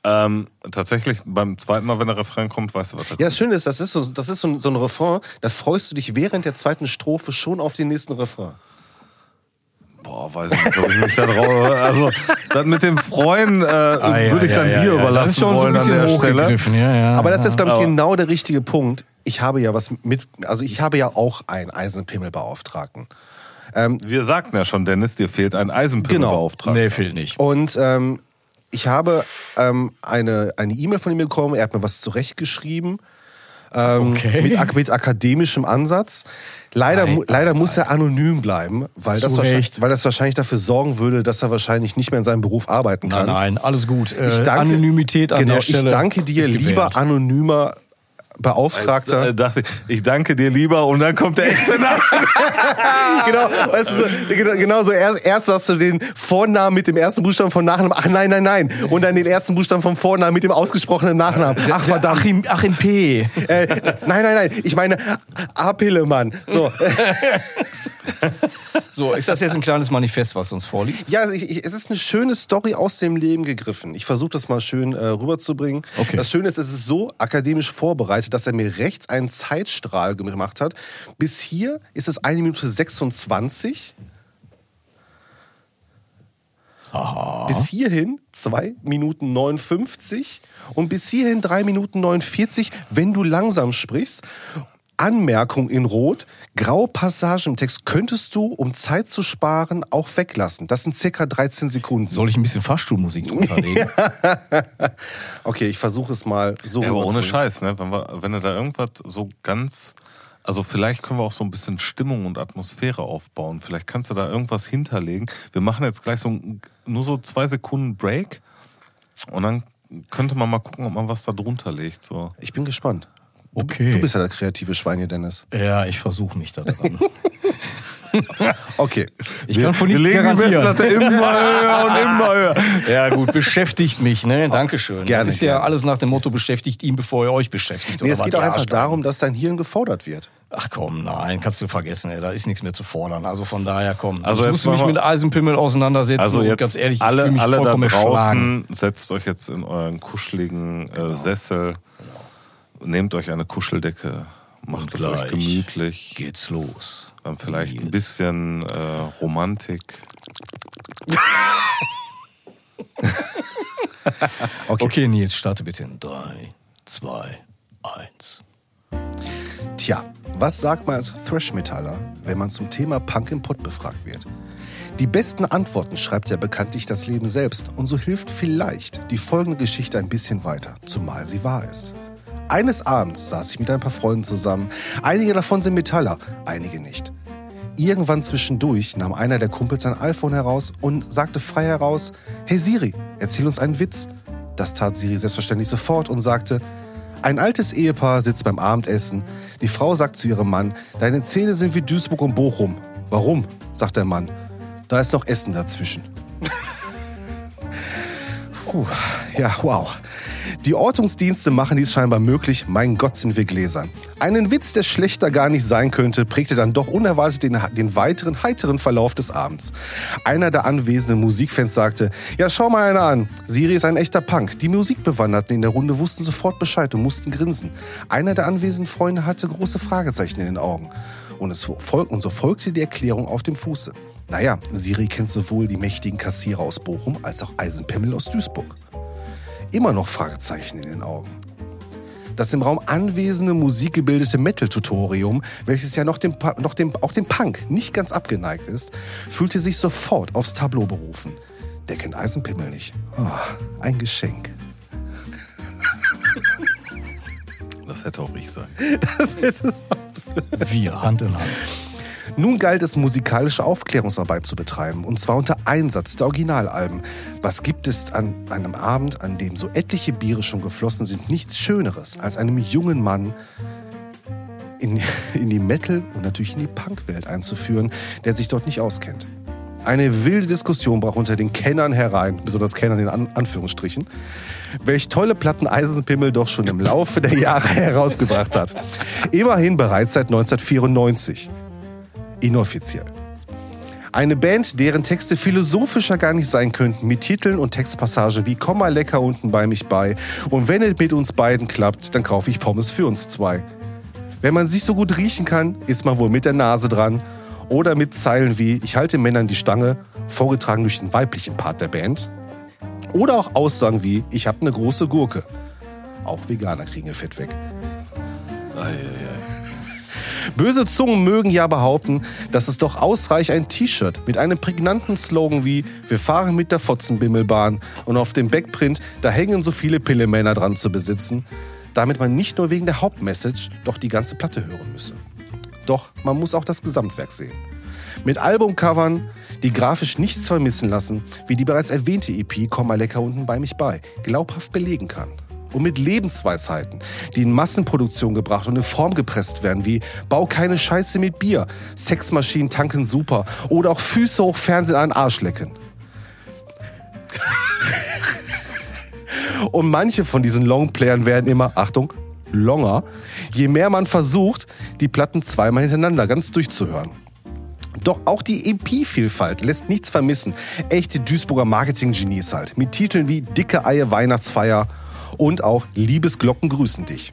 Ähm, tatsächlich, beim zweiten Mal, wenn der Refrain kommt, weißt du, was da Ja, das Schöne ist, das ist, so, das ist so, ein- so ein Refrain, da freust du dich während der zweiten Strophe schon auf den nächsten Refrain. Boah, weiß ich nicht, ob ich mich da drauf. Also, das mit dem Freuen äh, Ah, ja, würde ich ja, dann ja, dir ja. überlassen Das ist schon so ein wollen an bisschen der Stelle. hochgegriffen, ja, ja. Aber das ist, glaube ich, Aber- genau der richtige Punkt. Ich habe ja was mit, also ich habe ja auch einen Eisenpimmelbeauftragten. Wir sagten ja schon, Dennis, dir fehlt ein Eisenpimmelbeauftragter. Nee, fehlt nicht. Und ähm, ich habe ähm, eine eine E-Mail von ihm bekommen. Er hat mir was zurechtgeschrieben ähm, Okay. mit, mit akademischem Ansatz. Leider, Nein, leider muss er anonym bleiben, weil das, weil das wahrscheinlich dafür sorgen würde, dass er wahrscheinlich nicht mehr in seinem Beruf arbeiten Nein, kann. nein, alles gut. Äh, Ich danke, Anonymität an genau, der Stelle. Ich danke dir, lieber gewährt. anonymer Äh, Beauftragter. dachte, ich danke dir lieber und dann kommt der echte Name. genau, weißt du, so, genau, genau so erst, erst sagst du den Vornamen mit dem ersten Buchstaben vom Nachnamen. Ach nein, nein, nein. Und dann den ersten Buchstaben vom Vornamen mit dem ausgesprochenen Nachnamen. Ach Der verdammt. Achim, Achim P. Äh, nein, nein, nein. Ich meine A. Pillemann. So. So, ist das jetzt ein kleines Manifest, was uns vorliegt? Ja, ich, ich, es ist eine schöne Story aus dem Leben gegriffen. Ich versuche das mal schön äh, rüberzubringen. Okay. Das Schöne ist, es ist so akademisch vorbereitet, dass er mir rechts einen Zeitstrahl gemacht hat. Bis hier ist es eine Minute 26. Bis hierhin 2 Minuten 59 und bis hierhin 3 Minuten 49, wenn du langsam sprichst. Anmerkung in Rot, graue Passagen im Text könntest du, um Zeit zu sparen, auch weglassen. Das sind circa 13 Sekunden. Soll ich ein bisschen Fahrstuhlmusik drunter legen? Okay, ich versuche es mal so Ja, aber ohne. Scheiß, ne? Wenn, wir, wenn du da irgendwas so ganz. Also vielleicht können wir auch so ein bisschen Stimmung und Atmosphäre aufbauen. Vielleicht kannst du da irgendwas hinterlegen. Wir machen jetzt gleich so ein, nur so zwei Sekunden Break und dann könnte man mal gucken, ob man was da drunter legt. So. Ich bin gespannt. Okay. Du bist ja der kreative Schwein hier, Dennis. ja, ich versuche mich da dran. Okay. Ich kann von nichts wir garantieren. Messlatte immer höher und immer höher. Ja gut, beschäftigt mich, ne? Dankeschön. Gerne, Das ist ja gerne. alles nach dem Motto, beschäftigt ihn, bevor ihr euch beschäftigt. Nee, oder es geht auch einfach darum, dass dein Hirn gefordert wird. Ach komm, nein, kannst du vergessen, ey, da ist nichts mehr zu fordern. Also von daher komm. Also ich musste mich wir- mit Eisenpimmel auseinandersetzen Also und jetzt ganz ehrlich, ich alle, fühle mich alle da vollkommen erschlagen. draußen, setzt euch jetzt in euren kuscheligen Genau. äh, Sessel, nehmt euch eine Kuscheldecke, macht es euch gemütlich, Geht's los. dann vielleicht ein bisschen äh, Romantik. Okay. Okay, Nils, starte bitte in 3, 2, 1. Tja, was sagt man als Thrash-Metaller, wenn man zum Thema Punk im Pott befragt wird? Die besten Antworten schreibt ja bekanntlich das Leben selbst und so hilft vielleicht die folgende Geschichte ein bisschen weiter, zumal sie wahr ist. Eines Abends saß ich mit ein paar Freunden zusammen. Einige davon sind Metaller, einige nicht. Irgendwann zwischendurch nahm einer der Kumpels sein iPhone heraus und sagte frei heraus, Hey Siri, erzähl uns einen Witz. Das tat Siri selbstverständlich sofort und sagte, ein altes Ehepaar sitzt beim Abendessen. Die Frau sagt zu ihrem Mann, deine Zähne sind wie Duisburg und Bochum. Warum? sagt der Mann. Da ist noch Essen dazwischen. Puh, ja, wow. Die Ortungsdienste machen dies scheinbar möglich. Mein Gott, sind wir gläsern. Einen Witz, der schlechter gar nicht sein könnte, prägte dann doch unerwartet den, den weiteren heiteren Verlauf des Abends. Einer der anwesenden Musikfans sagte, ja, schau mal einer an. Siri ist ein echter Punk. Die Musikbewanderten in der Runde wussten sofort Bescheid und mussten grinsen. Einer der anwesenden Freunde hatte große Fragezeichen in den Augen. Und, es folg und so folgte die Erklärung auf dem Fuße. Naja, Siri kennt sowohl die mächtigen Kassierer aus Bochum als auch Eisenpimmel aus Duisburg immer noch Fragezeichen in den Augen. Das im Raum anwesende musikgebildete Metal-Tutorium, welches ja noch dem, noch dem, auch dem Punk nicht ganz abgeneigt ist, fühlte sich sofort aufs Tableau berufen. Der kennt Eisenpimmel nicht. Oh, ein Geschenk. Das hätte auch ich sein. Das hätte es Wir, Hand in Hand. Nun galt es, musikalische Aufklärungsarbeit zu betreiben, und zwar unter Einsatz der Originalalben. Was gibt es an einem Abend, an dem so etliche Biere schon geflossen sind, nichts Schöneres, als einem jungen Mann in, in die Metal- und natürlich in die Punkwelt einzuführen, der sich dort nicht auskennt. Eine wilde Diskussion brach unter den Kennern herein, besonders Kennern in An Anführungsstrichen, welch tolle Platten Eisenpimmel doch schon im Laufe der Jahre herausgebracht hat. Immerhin bereits seit 1994 inoffiziell. Eine Band, deren Texte philosophischer gar nicht sein könnten, mit Titeln und Textpassagen wie Komm mal lecker unten bei mich bei und wenn es mit uns beiden klappt, dann kaufe ich Pommes für uns zwei. Wenn man sich so gut riechen kann, ist man wohl mit der Nase dran oder mit Zeilen wie Ich halte Männern die Stange, vorgetragen durch den weiblichen Part der Band. Oder auch Aussagen wie Ich habe eine große Gurke. Auch Veganer kriegen ihr Fett weg. Böse Zungen mögen ja behaupten, dass es doch ausreicht, ein T-Shirt mit einem prägnanten Slogan wie Wir fahren mit der Fotzenbimmelbahn und auf dem Backprint, da hängen so viele Pillemänner dran zu besitzen, damit man nicht nur wegen der Hauptmessage doch die ganze Platte hören müsse. Doch man muss auch das Gesamtwerk sehen. Mit Albumcovern, die grafisch nichts vermissen lassen, wie die bereits erwähnte EP Komm mal lecker unten bei mich bei, glaubhaft belegen kann und mit Lebensweisheiten, die in Massenproduktion gebracht und in Form gepresst werden, wie Bau keine Scheiße mit Bier, Sexmaschinen tanken super oder auch Füße hoch Fernsehen den Arsch lecken. und manche von diesen Longplayern werden immer, Achtung, longer, je mehr man versucht, die Platten zweimal hintereinander ganz durchzuhören. Doch auch die EP-Vielfalt lässt nichts vermissen. Echte Duisburger Marketing-Genies halt. Mit Titeln wie Dicke Eier Weihnachtsfeier und auch Liebesglocken grüßen dich.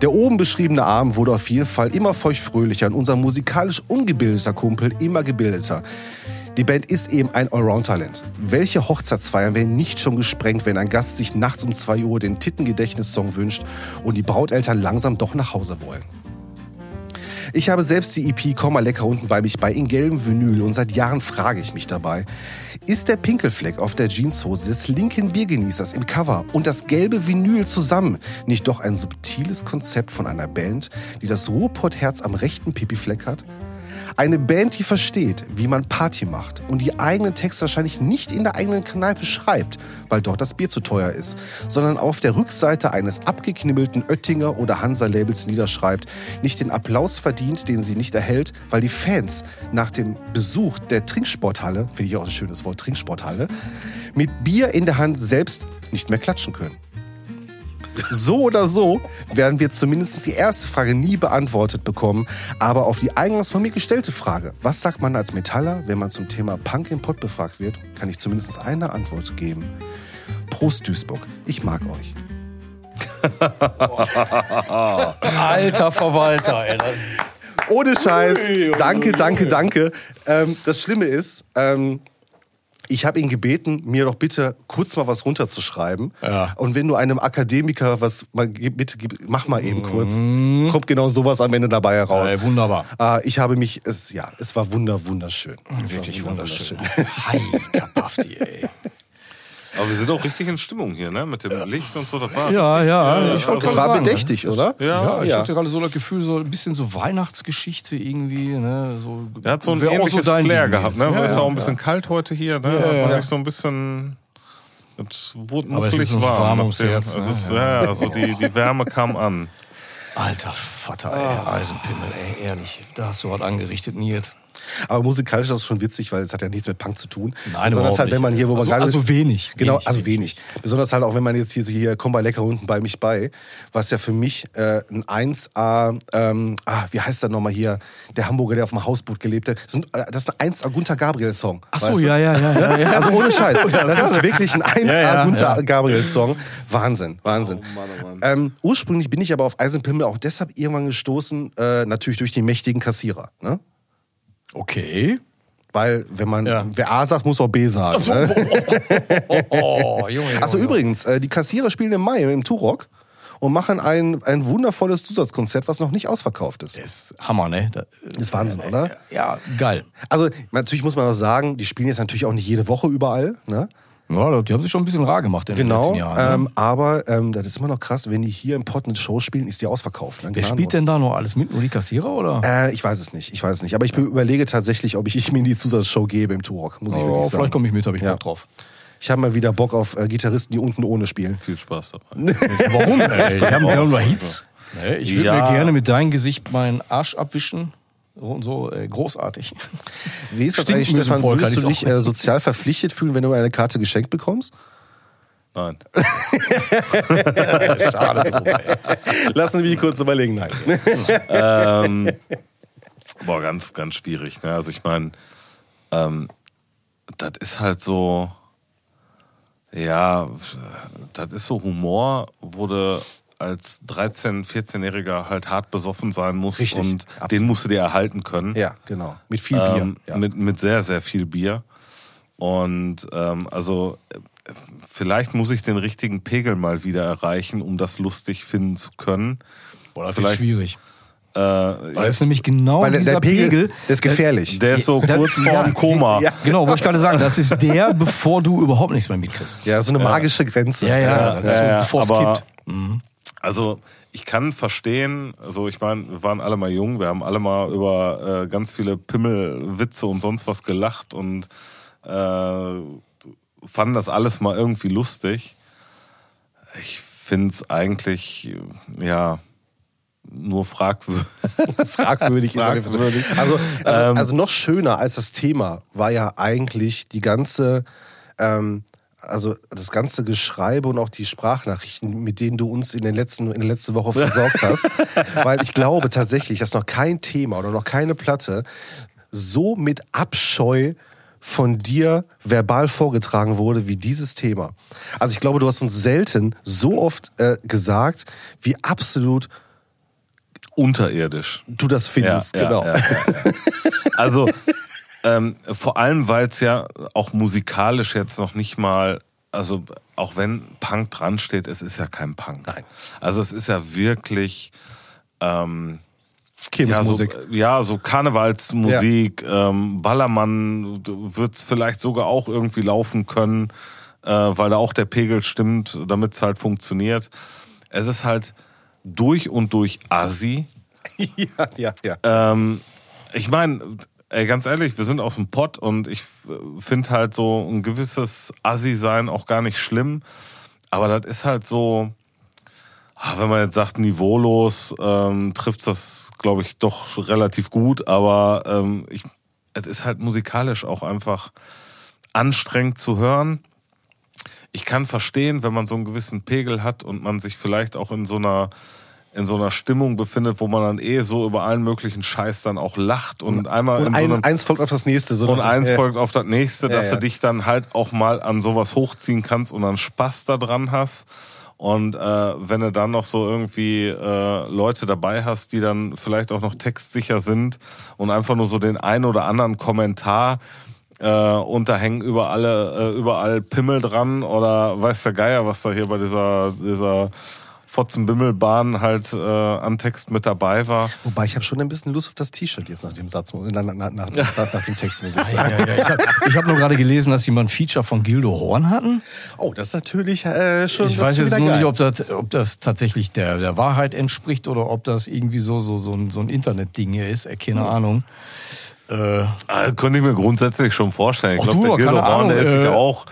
Der oben beschriebene Abend wurde auf jeden Fall immer feuchtfröhlicher und unser musikalisch ungebildeter Kumpel immer gebildeter. Die Band ist eben ein Allround-Talent. Welche Hochzeitsfeiern werden nicht schon gesprengt, wenn ein Gast sich nachts um 2 Uhr den Tittengedächtnissong wünscht und die Brauteltern langsam doch nach Hause wollen? Ich habe selbst die EP Komm mal lecker unten bei mich bei in gelbem Vinyl und seit Jahren frage ich mich dabei, ist der Pinkelfleck auf der Jeanshose des linken Biergenießers im Cover und das gelbe Vinyl zusammen nicht doch ein subtiles Konzept von einer Band, die das Ruhrpottherz am rechten Pipifleck hat? Eine Band, die versteht, wie man Party macht und die eigenen Texte wahrscheinlich nicht in der eigenen Kneipe schreibt, weil dort das Bier zu teuer ist, sondern auf der Rückseite eines abgeknibbelten Oettinger oder Hansa-Labels niederschreibt, nicht den Applaus verdient, den sie nicht erhält, weil die Fans nach dem Besuch der Trinksporthalle, finde ich auch ein schönes Wort, Trinksporthalle, mit Bier in der Hand selbst nicht mehr klatschen können. So oder so werden wir zumindest die erste Frage nie beantwortet bekommen. Aber auf die eingangs von mir gestellte Frage, was sagt man als Metaller, wenn man zum Thema Punk im Pott befragt wird, kann ich zumindest eine Antwort geben. Prost Duisburg, ich mag euch. Alter Verwalter, ey. Ohne Scheiß. Danke, danke, danke. Ähm, das Schlimme ist, ähm, Ich habe ihn gebeten, mir doch bitte kurz mal was runterzuschreiben. Ja. Und wenn du einem Akademiker was mal bitte mach mal eben kurz, kommt genau sowas am Ende dabei heraus. Ey, wunderbar. Ah, ich habe mich, es, ja, es war wunder, wunderschön. Wirklich war wunder- wunderschön. Heiliger Bafti, ey. Aber wir sind auch richtig in Stimmung hier, ne? Mit dem Licht und so. Das war Ja, ja, äh, ich wollte gerade war sagen, bedächtig, oder? Ja, Ja, ich Ja. hatte gerade so das Gefühl, so ein bisschen so Weihnachtsgeschichte irgendwie. Ne? So, Er hat so ein ähnliches dein Flair Ding gehabt, ne? Ja, ist ja ja, auch ein bisschen kalt heute hier, ne? Ja, Hat man ja. sich so ein bisschen. Es wurde Aber es ist ein warm. warm ums Herz, Es ne? ist, ja, also die, die Wärme kam an. Alter Vater, ey, Eisenpimmel, ey, ehrlich. Da hast du was angerichtet, Nils. Aber musikalisch ist das schon witzig, weil es hat ja nichts mit Punk zu tun. Nein, Besonders halt, wenn man hier, wo man Also- gerade. also wenig, Genau, wenig, also wenig. Besonders halt auch, wenn man jetzt hier, hier komm bei lecker unten bei mich bei, was ja für mich äh, ein 1A, ähm, ah, wie heißt der nochmal hier, der Hamburger, der auf dem Hausboot gelebt hat. Das ist ein- das ist ein 1A Gunther Gabriel Song. Ach so, ja, ja, ja, ja. Also ohne Scheiß. Das ist wirklich ein 1A Ja, ja, Gunther ja. Gabriel Song. Wahnsinn, Wahnsinn. Oh Mann, oh Mann. Ähm, ursprünglich bin ich aber auf Eisenpimmel auch deshalb irgendwann gestoßen, äh, natürlich durch die mächtigen Kassierer. Ne? Okay. Weil, wenn man, Ja. wer A sagt, muss auch B sagen. Ne? Oh, Junge, Junge. Also Junge. übrigens, äh, die Kassierer spielen im Mai im Turok und machen ein, ein wundervolles Zusatzkonzert, was noch nicht ausverkauft ist. Das ist Hammer, ne? Da- Ist Wahnsinn, oder? Ja, geil. Also natürlich muss man auch sagen, die spielen jetzt natürlich auch nicht jede Woche überall, ne? Ja, die haben sich schon ein bisschen rar gemacht in den Genau, letzten Jahren. ne? ähm, aber ähm, das ist immer noch krass, wenn die hier im Pott eine Show spielen, ist die ausverkauft. Ne? Wer spielt denn da noch alles mit? Nur die Kassierer, oder? Äh, ich weiß es nicht, ich weiß es nicht. Aber ich überlege tatsächlich, ob ich, ich mir die Zusatzshow gebe im Turok, muss ich oh, wirklich sagen. vielleicht komme ich mit, habe ich Ja. Bock drauf. Ich habe mal wieder Bock auf äh, Gitarristen, die unten ohne spielen. Viel Spaß dabei. Warum? Ey? Die haben ja nur Hits. Ich würde Ja. mir gerne mit deinem Gesicht meinen Arsch abwischen. Und so äh, großartig. Wie ist das eigentlich, Stinkmüsli Stefan? Würdest du dich äh, sozial verpflichtet fühlen, wenn du eine Karte geschenkt bekommst? Nein. Schade drum, ey. Lassen wir die kurz überlegen. Nein. ähm, boah, ganz, ganz schwierig. Ne? Also ich meine, ähm, das ist halt so, ja, das ist so Humor, wurde als 13-, 14-Jähriger halt hart besoffen sein muss Richtig, und absolut. den musst du dir erhalten können. Ja, genau. Mit viel Bier. Ähm, ja. mit, mit sehr, sehr viel Bier. Und ähm, also äh, vielleicht muss ich den richtigen Pegel mal wieder erreichen, um das lustig finden zu können. Wird Vielleicht- schwierig. Äh, Weil das ist nämlich genau Weil der, dieser der Pegel, Pegel. der ist gefährlich. der ist so Das- kurz ja, vorm Koma. ja. Genau, wollte ich gerade sagen, das ist der, bevor du überhaupt nichts mehr mitkriegst. ja, so eine magische Grenze. Ja, ja, das ist ja, ja, so, bevor es aber- kippt. Also ich kann verstehen, also ich meine, wir waren alle mal jung, wir haben alle mal über äh, ganz viele Pimmelwitze und sonst was gelacht und äh, fanden das alles mal irgendwie lustig. Ich finde es eigentlich, ja, nur fragwürdig. Fragwürdig. ist Fragwürdig. Also, also, Ähm. also noch schöner als das Thema war ja eigentlich die ganze, ähm, also das ganze Geschreibe und auch die Sprachnachrichten, mit denen du uns in, den letzten, in der letzten Woche versorgt hast. Weil ich glaube tatsächlich, dass noch kein Thema oder noch keine Platte so mit Abscheu von dir verbal vorgetragen wurde wie dieses Thema. Also ich glaube, du hast uns selten so oft äh, gesagt, wie absolut Unterirdisch. du das findest. Ja, genau. ja, ja. Also ähm, vor allem, weil es ja auch musikalisch jetzt noch nicht mal, also auch wenn Punk dran steht, es ist ja kein Punk. Nein. Also es ist ja wirklich ähm. Ja, so, ja, so Karnevalsmusik, ähm, Ballermann wird es vielleicht sogar auch irgendwie laufen können, äh, weil da auch der Pegel stimmt, damit es halt funktioniert. Es ist halt durch und durch Assi. ja, ja, ja. Ähm, ich meine, ey, ganz ehrlich, wir sind aus dem Pott und ich finde halt so ein gewisses Assi-Sein auch gar nicht schlimm. Aber das ist halt so, ah, wenn man jetzt sagt, niveaulos, ähm, trifft das, glaube ich, doch relativ gut. Aber ähm, es ist halt musikalisch auch einfach anstrengend zu hören. Ich kann verstehen, wenn man so einen gewissen Pegel hat und man sich vielleicht auch in so einer in so einer Stimmung befindet, wo man dann eh so über allen möglichen Scheiß dann auch lacht und, einmal Und in so ein, einem eins folgt auf das nächste. So und eins äh, folgt auf das nächste, dass Ja, ja. du dich dann halt auch mal an sowas hochziehen kannst und dann Spaß da dran hast. Und äh, wenn du dann noch so irgendwie äh, Leute dabei hast, die dann vielleicht auch noch textsicher sind und einfach nur so den ein oder anderen Kommentar äh, und da hängen überall, äh, überall Pimmel dran oder weiß der Geier, was da hier bei dieser, dieser Fotzenbimmelbahn halt äh, an Text mit dabei war. Wobei ich habe schon ein bisschen Lust auf das T-Shirt jetzt nach dem Satz, nach, nach, nach, nach, nach dem Text, muss ich sagen. Ja, ja, ich habe hab nur gerade gelesen, dass sie mal ein Feature von Gildo Horn hatten. Oh, das ist natürlich äh, schon. Ich weiß jetzt nur geil. nicht, ob das, ob das tatsächlich der, der Wahrheit entspricht oder ob das irgendwie so, so, so ein, so ein Internetding hier ist. Äh, Keine Ahnung. Äh, Äh, könnte ich mir grundsätzlich schon vorstellen. Ich Ach glaube, du, der Gildo Horn, der ist sich äh, auch,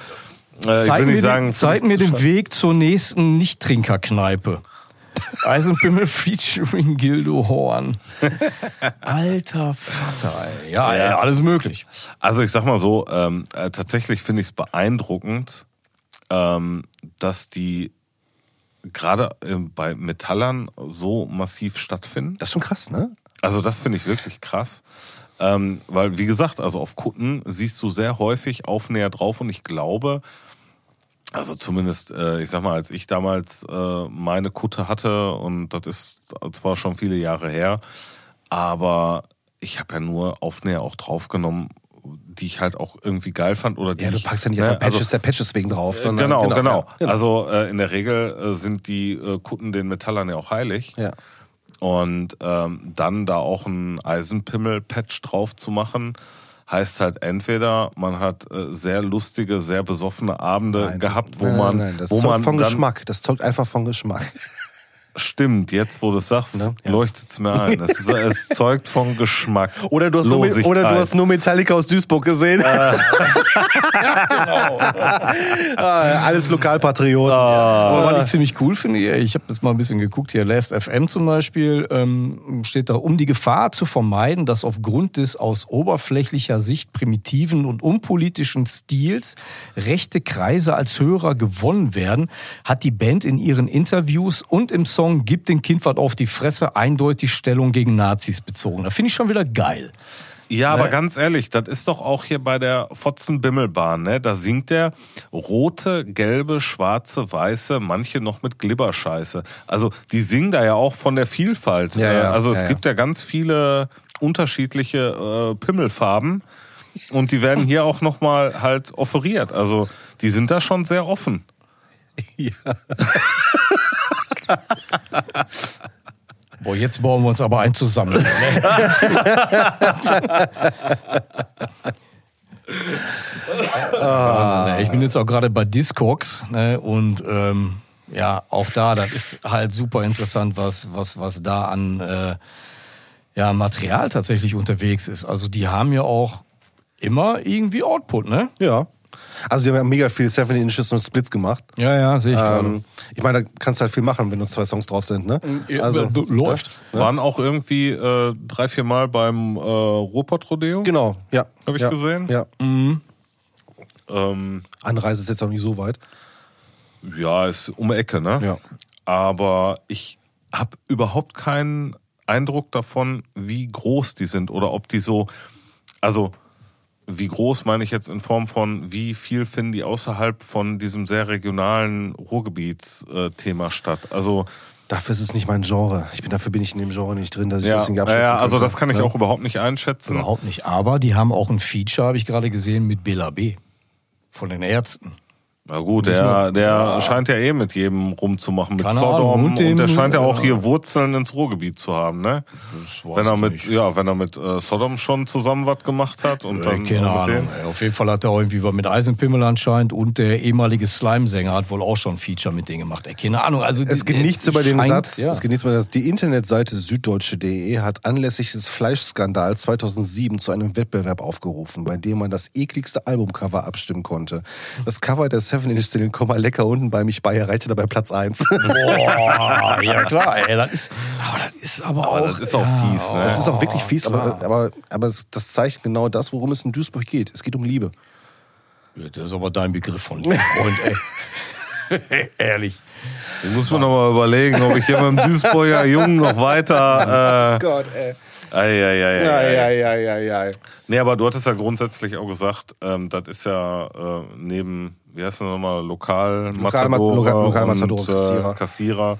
äh, zeig mir, sagen, den, zeig mir den Weg zur nächsten Nicht-Trinkerkneipe. Eisenpimmel featuring Gildo Horn. Alter Vater, ey. Ja, Ja. ja, alles möglich. Also ich sag mal so, ähm, äh, tatsächlich finde ich es beeindruckend, ähm, dass die gerade äh, bei Metallern so massiv stattfinden. Das ist schon krass, ne? Also das finde ich wirklich krass. Ähm, weil, wie gesagt, also auf Kutten siehst du sehr häufig Aufnäher drauf und ich glaube, also zumindest, äh, ich sag mal, als ich damals äh, meine Kutte hatte, und das ist zwar schon viele Jahre her, aber ich habe ja nur Aufnäher auch draufgenommen, die ich halt auch irgendwie geil fand oder die Ja, du packst ja nicht ne, einfach Patches also, der Patches wegen drauf, äh, sondern. genau, genau, ja, Also äh, in der Regel äh, sind die äh, Kutten den Metallern ja auch heilig. ja. Und ähm, dann da auch ein Eisenpimmel-Patch drauf zu machen, heißt halt entweder, man hat äh, sehr lustige, sehr besoffene Abende Nein, gehabt, wo nein, man, Nein, nein, das wo zeugt man von dann, Geschmack. Das zeugt einfach von Geschmack. Stimmt, jetzt wo du es sagst, Ne? Ja. leuchtet's mir ein. Es, es zeugt von Geschmack. Oder du hast, nur, oder du hast nur Metallica aus Duisburg gesehen. Äh. Ah, alles Lokalpatrioten. Aber was ich ziemlich cool finde, ich habe das mal ein bisschen geguckt, hier Last FM zum Beispiel, ähm, steht da, um die Gefahr zu vermeiden, dass aufgrund des aus oberflächlicher Sicht primitiven und unpolitischen Stils rechte Kreise als Hörer gewonnen werden, hat die Band in ihren Interviews und im Song Gib den Kind was auf die Fresse eindeutig Stellung gegen Nazis bezogen. Da finde ich schon wieder geil. Ja, aber Ne? ganz ehrlich, das ist doch auch hier bei der Fotzenbimmelbahn, ne? Da singt der rote, gelbe, schwarze, weiße, manche noch mit Glibberscheiße. Also die singen da ja auch von der Vielfalt. Ja, Äh, ja, also es ja, ja. gibt ja ganz viele unterschiedliche äh, Pimmelfarben und die werden hier auch nochmal halt offeriert. Also die sind da schon sehr offen. Boah, jetzt bauen wir uns aber ein zusammen. Ne? Wahnsinn, ey. Ich bin jetzt auch gerade bei Discogs ne? und ähm, ja, auch da, das ist halt super interessant, was, was, was da an äh, ja, Material tatsächlich unterwegs ist. Also die haben ja auch immer irgendwie Output, ne? Ja. Also die haben ja mega viel 7 Inches und Splits gemacht. Ja, ja, sehe ich gerade. Ähm, ich meine, da kannst du halt viel machen, wenn nur zwei Songs drauf sind, ne? Ja, Also, du- läuft. Waren auch irgendwie äh, drei, vier Mal beim äh, Ruhrpott-Rodeo. Genau, ja. Hab ich ja, gesehen? Ja. Ähm, Anreise ist jetzt auch nicht so weit. ja, ist um die Ecke, ne? Ja. aber ich habe überhaupt keinen Eindruck davon, wie groß die sind oder ob die so, also wie groß meine ich jetzt in Form von, wie viel finden die außerhalb von diesem sehr regionalen Ruhrgebietsthema statt? Also Dafür ist es nicht mein Genre. Ich bin, dafür bin ich in dem Genre nicht drin, dass ich ja, das irgendwie abschätzen ja, also könnte. das kann ich Ja. auch überhaupt nicht einschätzen. Überhaupt nicht. Aber die haben auch ein Feature, habe ich gerade gesehen, mit Bela B. Von den Ärzten. Na gut, der, der scheint ja eh mit jedem rumzumachen, mit Keine Sodom und, und dem, der scheint ja auch äh, hier Wurzeln ins Ruhrgebiet zu haben, ne? Wenn er mit, nicht. ja, wenn er mit äh, Sodom schon zusammen was gemacht hat und Äh, dann Keine mit Ahnung. ey. Auf jeden Fall hat er auch irgendwie was mit Eisenpimmel anscheinend und der ehemalige Slime-Sänger hat wohl auch schon ein Feature mit denen gemacht. Ey, keine Ahnung. Also Es geht nichts über den Satz. Ja. Es geht nichts über den Satz. Die Internetseite süddeutsche.de hat anlässlich des Fleischskandals 2007 zu einem Wettbewerb aufgerufen, bei dem man das ekligste Albumcover abstimmen konnte. Das Cover der Seven Inch Single Komma lecker unten bei mich bei erreichte dabei Platz 1. Boah, ja klar, ey, das ist, aber das ist aber, Aber auch, das ist auch fies, ne? Das ist auch wirklich fies, aber, aber, aber das zeigt genau das, worum es in Duisburg geht. Es geht um Liebe. Das ist aber dein Begriff von Liebe, Freund, ey. Ehrlich. Ich muss mir noch mal überlegen, ob ich hier mit dem Duisburger Jungen noch weiter. Äh, Gott, ey. ei, ei, ei, Ja, ei, ja, ei. ja, ja, ja. Nee, aber du hattest ja grundsätzlich auch gesagt, ähm, das ist ja äh, neben, wie heißt das nochmal, Lokal- Lokalmatadore, und Kassierer. Äh, Kassierer,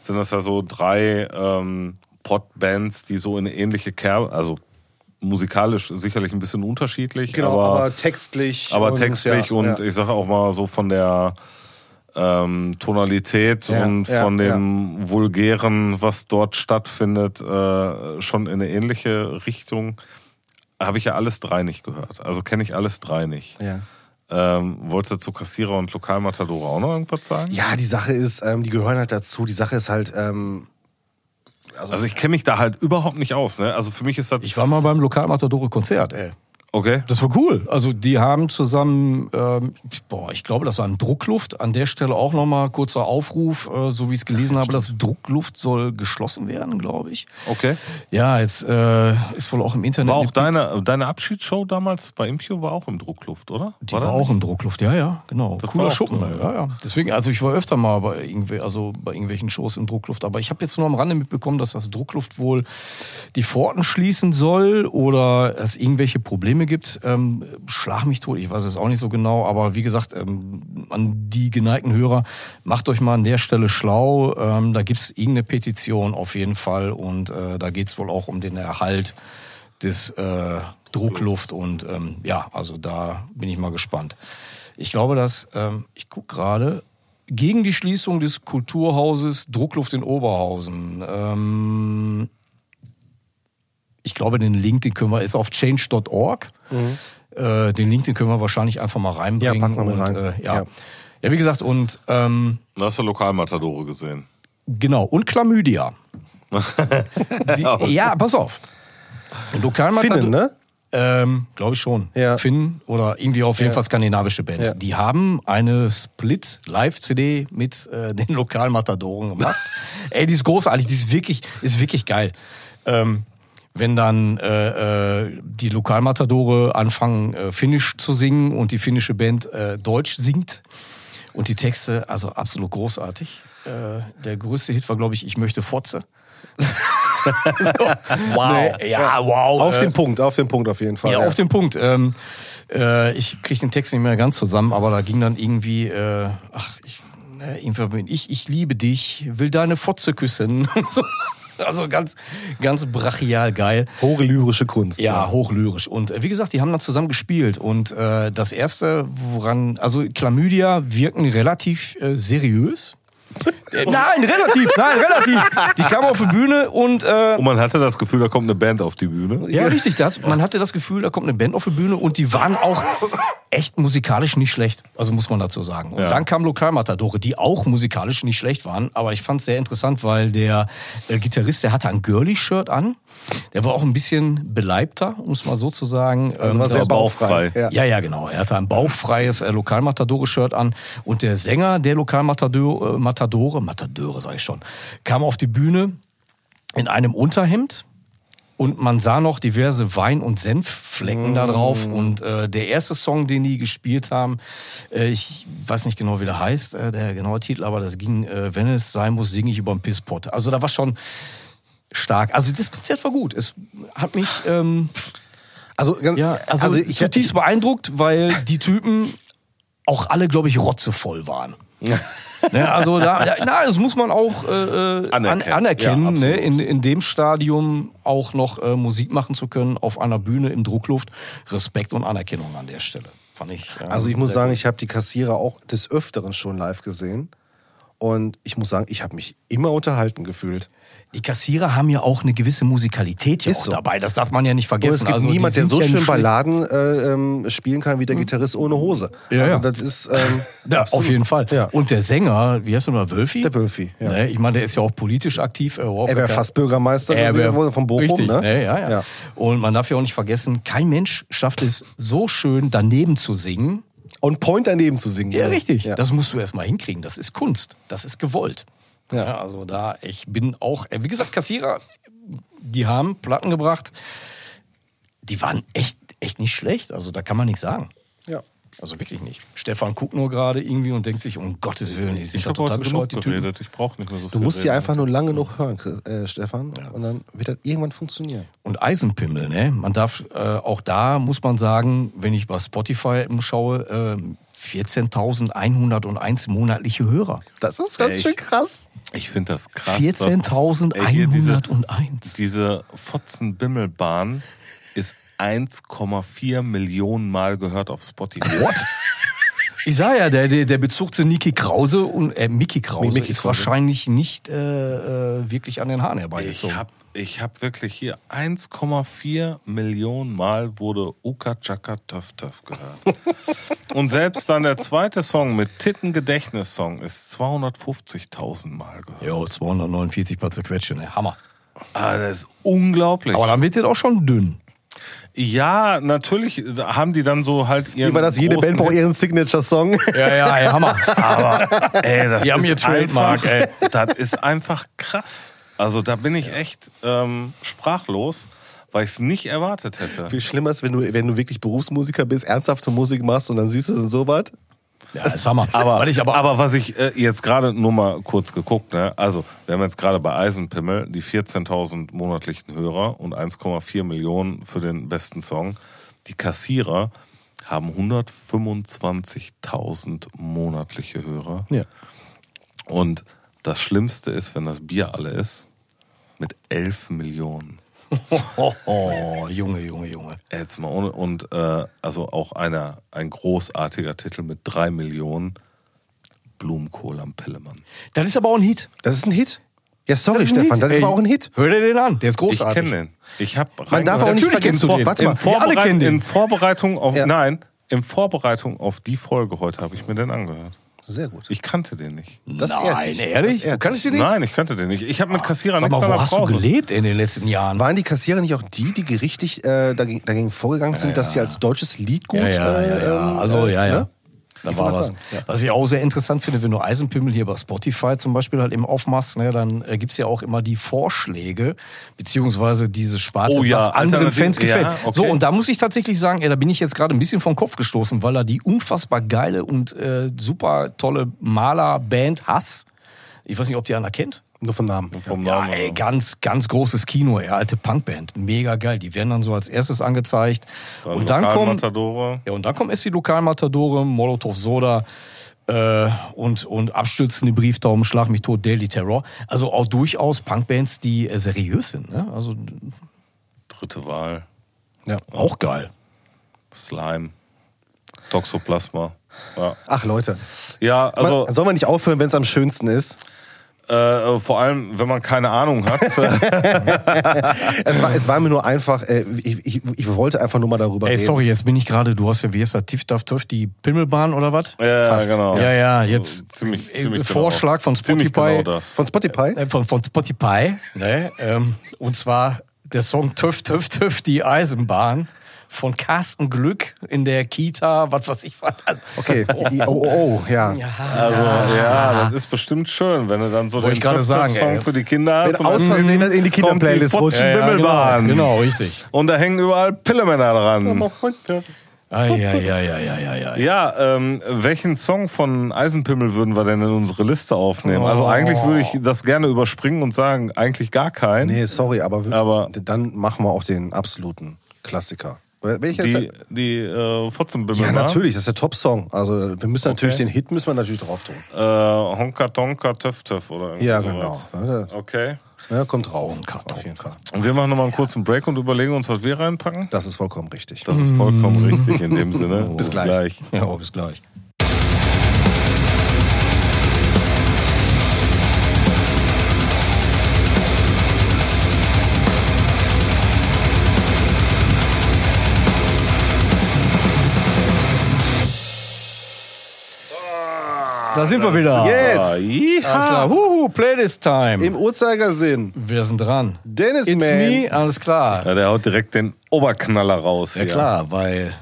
sind das ja so drei ähm, Pop-Bands, die so in ähnliche Kerbe, also musikalisch sicherlich ein bisschen unterschiedlich. Genau, aber, aber, textlich. aber und, textlich ja, und ja. ich sage auch mal so von der ähm, Tonalität Ja, und von dem Vulgären, was dort stattfindet, äh, schon in eine ähnliche Richtung. Habe ich ja alles drei nicht gehört. Also kenne ich alles drei nicht. Ja. Ähm, wolltest du zu Kassierer und Lokalmatadore auch noch irgendwas sagen? ja, die Sache ist, ähm, die gehören halt dazu. Die Sache ist halt, ähm, Also ich kenne mich da halt überhaupt nicht aus. Ne? Also für mich ist das Ich war mal beim Lokalmatadore-Konzert, ey. Okay. Das war cool. Also die haben zusammen, ähm, boah, ich glaube, das war ein Druckluft. An der Stelle auch nochmal kurzer Aufruf, äh, so wie ich es gelesen habe, das Druckluft soll geschlossen werden, glaube ich. Okay. Ja, jetzt äh, ist wohl auch im Internet. War auch eine- deine, deine Abschiedsshow damals bei Impio war auch im Druckluft, oder? Die war, da auch im Druckluft, ja, ja, genau. Das Cooler war Schuppen, ja, ja. Deswegen, also ich war öfter mal bei, irgendw also bei irgendwelchen Shows im Druckluft, aber ich habe jetzt nur am Rande mitbekommen, dass das Druckluft wohl die Pforten schließen soll oder es irgendwelche Probleme gibt. Ähm, schlag mich tot, ich weiß es auch nicht so genau, aber wie gesagt, ähm, an die geneigten Hörer, macht euch mal an der Stelle schlau. Ähm, da gibt's irgendeine Petition auf jeden Fall und äh, da geht's wohl auch um den Erhalt des äh, Druckluft und ähm, ja, also da bin ich mal gespannt. Ich glaube, dass ähm, ich guck gerade gegen die Schließung des Kulturhauses Druckluft in Oberhausen. Ähm, ich glaube, den Link, den können wir, ist auf change.org. Äh, den Link, den können wir wahrscheinlich einfach mal reinbringen. Mhm. Ja, packen wir mit und, rein. Äh, ja. Ja. ja. wie gesagt, und ähm, Da hast du Lokalmatadore gesehen. Genau, und Chlamydia. Sie, ja, pass auf. Lokalmatador, Finnen, ne? Ähm, Glaube ich schon. Ja. Finn oder irgendwie auf jeden Ja. Fall skandinavische Band. Ja. Die haben eine Split-Live-CD mit äh, den Lokalmatadoren gemacht. Ey, die ist großartig, die ist wirklich, ist wirklich geil. Ähm, wenn dann äh, äh, die Lokalmatadore anfangen, äh, Finnisch zu singen und die finnische Band äh, Deutsch singt und die Texte, also absolut großartig. Äh, der größte Hit war, glaube ich, Ich möchte Fotze. wow. ja, wow. Auf äh, den Punkt, auf den Punkt auf jeden Fall. ja, auf den Punkt. Ähm, äh, ich kriege den Text nicht mehr ganz zusammen, aber da ging dann irgendwie, äh, ach, ich, ne, irgendwann bin ich, ich liebe dich, will deine Fotze küssen. und so. Also ganz, ganz brachial geil. Hohe lyrische Kunst. Ja, hochlyrisch. Und äh, wie gesagt, die haben dann zusammen gespielt. Und äh, das erste, woran, also Chlamydia wirken relativ äh, seriös. Nein, relativ, nein, relativ. Die kamen auf die Bühne und äh, Und man hatte das Gefühl, da kommt eine Band auf die Bühne. ja, richtig. Das, man hatte das Gefühl, da kommt eine Band auf die Bühne und die waren auch echt musikalisch nicht schlecht. Also muss man dazu sagen. Und Ja. dann kam Lokalmatadore, die auch musikalisch nicht schlecht waren. Aber ich fand es sehr interessant, weil der äh, Gitarrist, der hatte ein Girly-Shirt an. Der war auch ein bisschen beleibter, um es mal so zu sagen. Also Ähm, war sehr bauchfrei. bauchfrei. Ja. ja, ja, genau. Er hatte ein bauchfreies äh, Lokalmatadore-Shirt an. Und der Sänger der Lokalmatadore, äh, Matadore, Matadore sag ich schon, kam auf die Bühne in einem Unterhemd. Und man sah noch diverse Wein- und Senfflecken da drauf. Und äh, der erste Song, den die gespielt haben, äh, ich weiß nicht genau, wie der heißt, äh, der genaue Titel, aber das ging, äh, wenn es sein muss, singe ich über den Pisspot. Also da war schon stark. Also das Konzert war gut. Es hat mich ähm, Also, ganz- ja, also, also ich, zutiefst beeindruckt, weil die Typen auch alle, glaube ich, rotzevoll waren. ne, also da, da, na, das muss man auch äh, äh, an, Anerkennen. anerkennen, Ja, ne, in, in dem Stadium auch noch äh, Musik machen zu können auf einer Bühne im Druckluft. Respekt und Anerkennung an der Stelle. Fand ich. ähm, Also ich muss sagen, ich habe die Kassierer auch des Öfteren schon live gesehen. Und ich muss sagen, ich habe mich immer unterhalten gefühlt. Die Kassierer haben ja auch eine gewisse Musikalität hier so. dabei. Das darf man ja nicht Und vergessen. es gibt also, niemand, der so ja schön. Balladen äh, ähm, spielen kann wie der Gitarrist ohne Hose. Ja, also das ist ähm, Ja, auf jeden Fall. Ja. Und der Sänger, wie heißt du noch, Wölfi? Der Wölfi, ja. Ne, ich meine, der ist ja auch politisch aktiv. Er, auch Er wäre fast Bürgermeister Er wär- von Bochum, richtig, ne? ne? Ja, ja. Ja. Und man darf ja auch nicht vergessen, kein Mensch schafft es so schön daneben zu singen. Und Point daneben zu singen. Ja, richtig. Ja. Das musst du erst mal hinkriegen. Das ist Kunst. Das ist gewollt. Ja. Ja. also da, ich bin auch, äh, wie gesagt, Kassierer, die haben Platten gebracht. Die waren echt, echt nicht schlecht. Also da kann man nichts sagen. ja. Also wirklich nicht. Stefan guckt nur gerade irgendwie und denkt sich, um Gottes Willen, die sind Ich da habe total heute genug bescheuert, die Typen. geredet. Ich brauche nicht mehr so Du viel musst die reden. einfach nur lange noch hören, Chris- äh, Stefan. Und dann wird das irgendwann funktionieren. Und Eisenpimmel, ne? Man darf, äh, auch da muss man sagen, wenn ich bei Spotify schaue, äh, 14.101 monatliche Hörer. Das ist ganz Echt? schön krass. Ich finde das krass. was- Ey, hier diese, 14.101. diese Fotzenbimmelbahn ist 1,4 Millionen Mal gehört auf Spotify. What? Ich sag ja, der, der, Bezug zu Niki Krause und äh, Mickey Krause Mickey ist Krause. wahrscheinlich nicht äh, äh, wirklich an den Haaren Ich herbeigezogen. habe ich hab wirklich hier 1,4 Millionen Mal wurde Uka Chaka Töff Töff gehört. Und selbst dann der zweite Song mit Titten Gedächtnissong ist 250.000 Mal gehört. Jo, 249 paar zerquetschte, ne? Hammer. Ah, das ist unglaublich. Aber dann wird das auch schon dünn. Ja, natürlich haben die dann so halt ihren Wie war das? Jede Band braucht ihren Signature-Song. Ja, ja, ey, Hammer. Aber ey, das Die haben ist ihr Trademark, einfach, ey. Das ist einfach krass. Also da bin ich echt ähm, sprachlos, weil ich es nicht erwartet hätte. Viel schlimmer ist, wenn du, wenn du wirklich Berufsmusiker bist, ernsthafte Musik machst und dann siehst du dann sowas. Ja, ist Hammer. Aber, aber, aber, was ich äh, jetzt gerade nur mal kurz geguckt, ne? also wir haben jetzt gerade bei Eisenpimmel die 14.000 monatlichen Hörer und 1,4 Millionen für den besten Song. Die Kassierer haben 125.000 monatliche Hörer. Ja. Und das Schlimmste ist, wenn das Bier alle ist, mit 11 Millionen. Oh, oh, Junge, Junge, Junge. Jetzt mal ohne, und äh, also auch einer, ein großartiger Titel mit 3 Millionen. Blumenkohl am Pillemann. Das ist aber auch ein Hit. Das ist ein Hit. Ja, sorry, Das Stefan, Hit. das ist Ey, aber auch ein Hit. Hör dir den an, der ist Ich großartig. kenne den. Ich habe Man darf auch nicht Natürlich kennst vergessen, du den. warte in, mal, Wir alle Vorbereit kennen den. in Vorbereitung auf Ja. nein, in Vorbereitung auf die Folge heute habe ich mir den angehört. Sehr gut. Ich kannte den nicht. Das Nein, dich. ehrlich? Das Du kannst dich. den nicht? Nein, ich kannte den nicht. Ich habe mit Kassierer Sag nichts mal, an wo der hast du Pause. gelebt in den letzten Jahren? Waren die Kassierer nicht auch die, die gerichtlich äh, dagegen, dagegen vorgegangen sind, dass sie als deutsches Liedgut. Ja, ja, ja, ja. ähm, Also, äh, ja, ja. ne? Da Ich war was. ja. Was ich auch sehr interessant finde, wenn du Eisenpimmel hier bei Spotify zum Beispiel halt eben aufmachst, ne, dann äh, gibt's ja auch immer die Vorschläge, beziehungsweise diese Sparte, Oh ja, was anderen Fans gefällt. ja, okay. So, und da muss ich tatsächlich sagen, ey, da bin ich jetzt gerade ein bisschen vom Kopf gestoßen, weil er die unfassbar geile und äh, super tolle Malerband Hass, ich weiß nicht, ob die einer kennt. Nur vom Namen. Vom Ja, Namen ey, ganz, ganz großes Kino, ey, alte Punkband. Mega geil. Die werden dann so als erstes angezeigt. und dann kommen, ja, und dann kommen erst die Lokalmatadore, Molotov Soda äh, und, und abstürzende Brieftauben, Schlag mich tot, Daily Terror. Also auch durchaus Punkbands, die äh, seriös sind. Ne? Also Dritte Wahl. Ja. auch geil. Slime. Toxoplasma. Ja, Ach Leute, ja also Man, sollen wir nicht aufhören, wenn es am schönsten ist? Äh, vor allem, wenn man keine Ahnung hat. Es war, es war mir nur einfach, äh, ich, ich, ich wollte einfach nur mal darüber Ey, reden. sorry, jetzt bin ich gerade, du hast ja, wie heißt das, Tuff, die Pimmelbahn oder was? ja, Fast. genau. Ja, ja, jetzt Ziemlich, äh, ziemlich Vorschlag genau. von Spotify. genau das. Von Spotify? Äh, von, von Spotify, ne? ähm, und zwar der Song Töff, Töff, Töff, die Eisenbahn von Carsten Glück in der Kita, was weiß ich was. Also, Okay, I- oh, oh, oh, ja. Also, ja, das ist bestimmt schön, wenn du dann so Wollte den ich gerade Töff- sagen, Töff-Song ey. für die Kinder hast. Wenn und aus Versehen in die Kinderplaylist die rutscht. Futzbimmelbahn. genau, genau, richtig. Und da hängen überall Pillemänner dran. Eieieiei. Ja, ähm, welchen Song von Eisenpimmel würden wir denn in unsere Liste aufnehmen? Also Oh. eigentlich würde ich das gerne überspringen und sagen, eigentlich gar keinen. Nee, sorry, aber, Aber- dann machen wir auch den absoluten Klassiker. Welcher ist Die, der? die äh, Fotzenbimmel. Ja, natürlich, das ist der Top-Song. Also wir müssen natürlich Okay. den Hit müssen wir natürlich drauf tun. Äh, Honka Tonka Töff Töff oder irgendwie Ja, sowas. genau. Okay. Ja, kommt drauf. Auf jeden Fall. Und wir machen nochmal einen kurzen Break und überlegen uns, was wir reinpacken. Das ist vollkommen richtig. Das ist vollkommen richtig in dem Sinne. Bis gleich. Ja, bis gleich. Da sind wir wieder. Yes! Ah. Alles klar. Huhu, Playlist Time. Im Uhrzeigersinn. Wir sind dran. Dennis It's Man. me, alles klar. Ja, der haut direkt den Oberknaller raus. Ja hier. klar, weil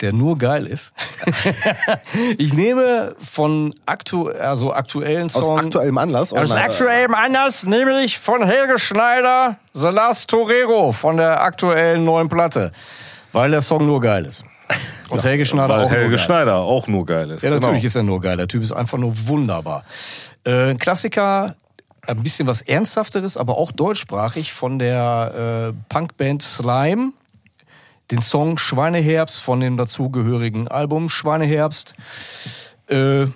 der nur geil ist. ich nehme von aktu also aktuellen Aus Songs. aktuellem Anlass. Oh Aus nein. aktuellem Anlass nehme ich von Helge Schneider The Last Torero von der aktuellen neuen Platte. Weil der Song nur geil ist. Und Helge Schneider Weil auch nur Helge geil. Schneider auch nur geil ist. Ja, natürlich genau. ist er nur geil. Der Typ ist einfach nur wunderbar. Äh, Klassiker, ein bisschen was Ernsthafteres, aber auch deutschsprachig von der äh, Punkband Slime. Den Song Schweineherbst von dem dazugehörigen Album Schweineherbst. Äh,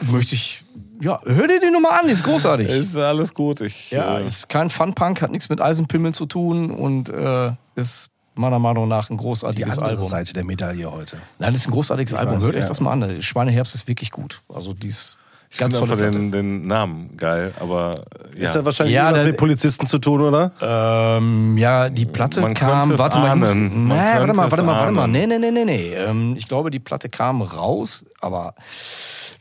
möchte ich, ja, hör dir die Nummer an, die ist großartig. Ist alles gut. Ich, ja, äh, ist kein Fun-Punk, hat nichts mit Eisenpimmeln zu tun und äh, ist meiner Meinung nach ein Die großartiges andere Album. Seite der Medaille heute. Nein, das ist ein großartiges Album. weiß, Hört euch ja. das mal an. Schweineherbst ist wirklich gut. Also dies Ich ganz finde einfach den, den Namen geil, aber ja. Ist ja wahrscheinlich Ja, irgendwas der- mit Polizisten zu tun, oder? Ähm, ja, die Platte Man kam. Warte mal, ich muss, nee, warte mal, warte mal, warte mal. Nee, nee, nee, nee, nee. Ähm, ich glaube, die Platte kam raus, aber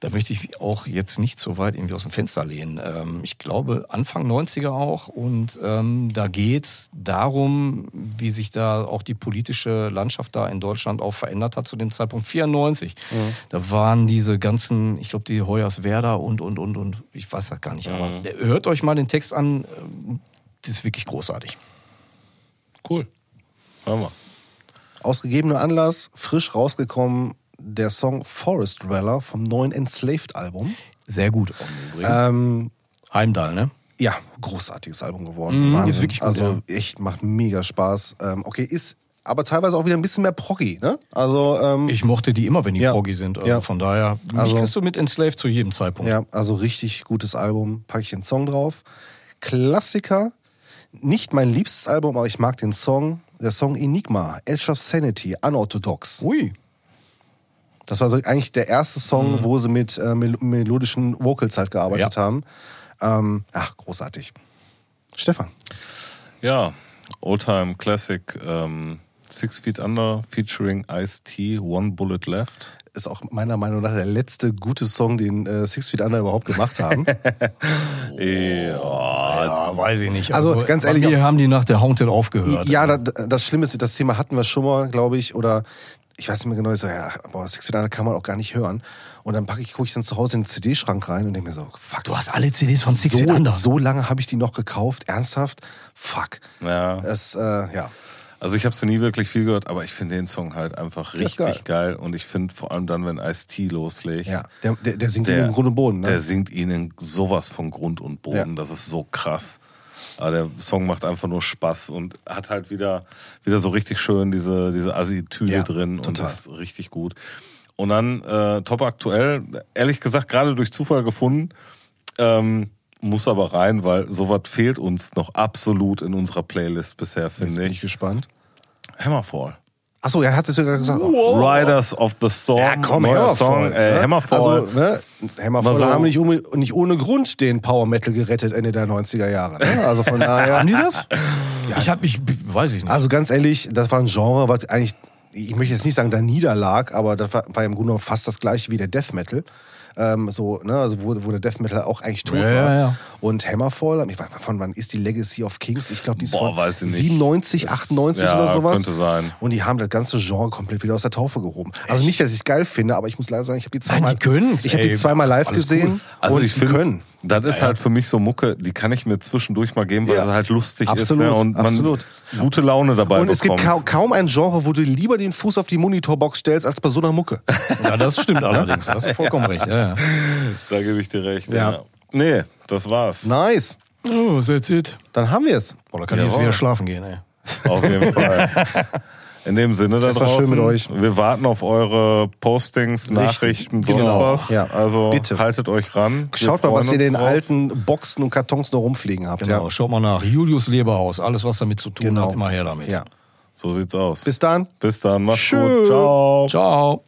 da möchte ich mich auch jetzt nicht so weit irgendwie aus dem Fenster lehnen. Ähm, ich glaube, Anfang 90er auch. Und ähm, da geht's darum, wie sich da auch die politische Landschaft da in Deutschland auch verändert hat zu dem Zeitpunkt 94. Da waren diese ganzen, ich glaube, die Hoyerswerda und, und, und, und, ich weiß das gar nicht. Aber hört euch mal den Text an. Das ist wirklich großartig. cool. Hör mal. Aus gegebenem Anlass, frisch rausgekommen, der Song Forest Dweller vom neuen Enslaved-Album. Sehr gut. Ähm, Heimdall, ne? ja, großartiges Album geworden. Wahnsinn. ist wirklich gut, Also echt, macht mega Spaß. Ähm, okay, ist aber teilweise auch wieder ein bisschen mehr proggy, ne? Also, ähm, Ich mochte die immer, wenn die Ja. proggy sind. Also Ja. von daher, mich Also- kriegst du mit Enslaved zu jedem Zeitpunkt. ja, also richtig gutes Album. Packe ich den Song drauf. Klassiker. Nicht mein liebstes Album, aber ich mag den Song. Der Song Enigma, Edge of Sanity, Unorthodox. Ui. Das war so eigentlich der erste Song, wo sie mit äh, mel melodischen Vocals halt gearbeitet Ja. haben. Ähm, ach, großartig. Stefan. Ja, Oldtime Classic ähm, Six Feet Under featuring Ice-T, One Bullet Left. Ist auch meiner Meinung nach der letzte gute Song, den äh, Six Feet Under überhaupt gemacht haben. Ja, weiß ich nicht. Also, ganz ehrlich, auch- haben die nach der Haunted aufgehört. ja, das, das Schlimme ist, das Thema hatten wir schon mal, glaube ich, oder ich weiß nicht mehr genau, ich so, ja, boah, Six Feet Under kann man auch gar nicht hören. Und dann packe ich, gucke ich dann zu Hause in den CD-Schrank rein und denke mir so, fuck. Du hast alle CDs von Six so, Feet Under. so lange habe ich die noch gekauft, ernsthaft? Fuck. Ja. Es, äh, ja. Also ich habe sie nie wirklich viel gehört, aber ich finde den Song halt einfach richtig geil. und ich finde vor allem dann, wenn Ice-T loslegt, Ja, der, der, der singt der, im Grund und Boden. Ne? der singt ihnen sowas von Grund und Boden. Ja. Das ist so krass. Aber der Song macht einfach nur Spaß und hat halt wieder, wieder so richtig schön diese, diese Attitüde Ja, drin und total. das ist richtig gut. Und dann äh, top aktuell, ehrlich gesagt gerade durch Zufall gefunden, ähm, muss aber rein, weil sowas fehlt uns noch absolut in unserer Playlist bisher, finde bin ich ich. gespannt. Hammerfall. Achso, er hat es ja gerade gesagt. Riders of the Storm. Ja, komm, neuer Hammerfall. Song. Äh, ne? Hammerfall. Also, ne, Hammerfall Mal so- haben nicht, ohne- nicht ohne Grund den Power Metal gerettet Ende der 90er Jahre. Ne? Also von daher. Haben die das? Ich hab mich, weiß ich nicht. Also ganz ehrlich, das war ein Genre, was eigentlich, ich möchte jetzt nicht sagen, da niederlag, aber das war, war im Grunde genommen fast das gleiche wie der Death Metal. Ähm, so, ne, also wo, wo der Death Metal auch eigentlich tot Ja, war. ja, ja. Und Hammerfall, ich weiß, von wann ist die Legacy of Kings? Ich glaube, die ist Boah, von weiß ich nicht. 97, Das- 98 ja, oder sowas. könnte sein. Und die haben das ganze Genre komplett wieder aus der Taufe gehoben. Also nicht, dass ich es geil finde, aber ich muss leider sagen, ich habe die Nein, zweimal, die können's, ich habe die zweimal live Alles gesehen cool. Also und ich die finde, können. Das ist halt für mich so Mucke, die kann ich mir zwischendurch mal geben, weil Ja. es halt lustig Absolut, ist ne? und man absolut. gute Laune dabei Und es gibt bekommt. kaum, ein Genre, wo du lieber den Fuß auf die Monitorbox stellst, als bei so einer Mucke. ja, das stimmt allerdings. Das ist vollkommen recht. Ja, ja. da gebe ich dir recht. Ja. Ja. Nee, das war's. Nice. Oh, that's it. Dann haben wir es. Boah, da kann ich jetzt wieder schlafen gehen, ey. Auf jeden Fall. In dem Sinne da Es war schön mit euch. wir warten auf eure Postings, Nachrichten, sonst Genau. was. Ja. Also Bitte. haltet euch ran. Wir Schaut mal, was ihr in den drauf. alten Boxen und Kartons noch rumfliegen habt. Genau, schaut mal nach. Julius Leberhaus. Alles, was damit zu tun Genau. hat, immer her damit. Ja. ja. So sieht's aus. Bis dann. Bis dann, macht's Tschö. gut. Ciao. Ciao.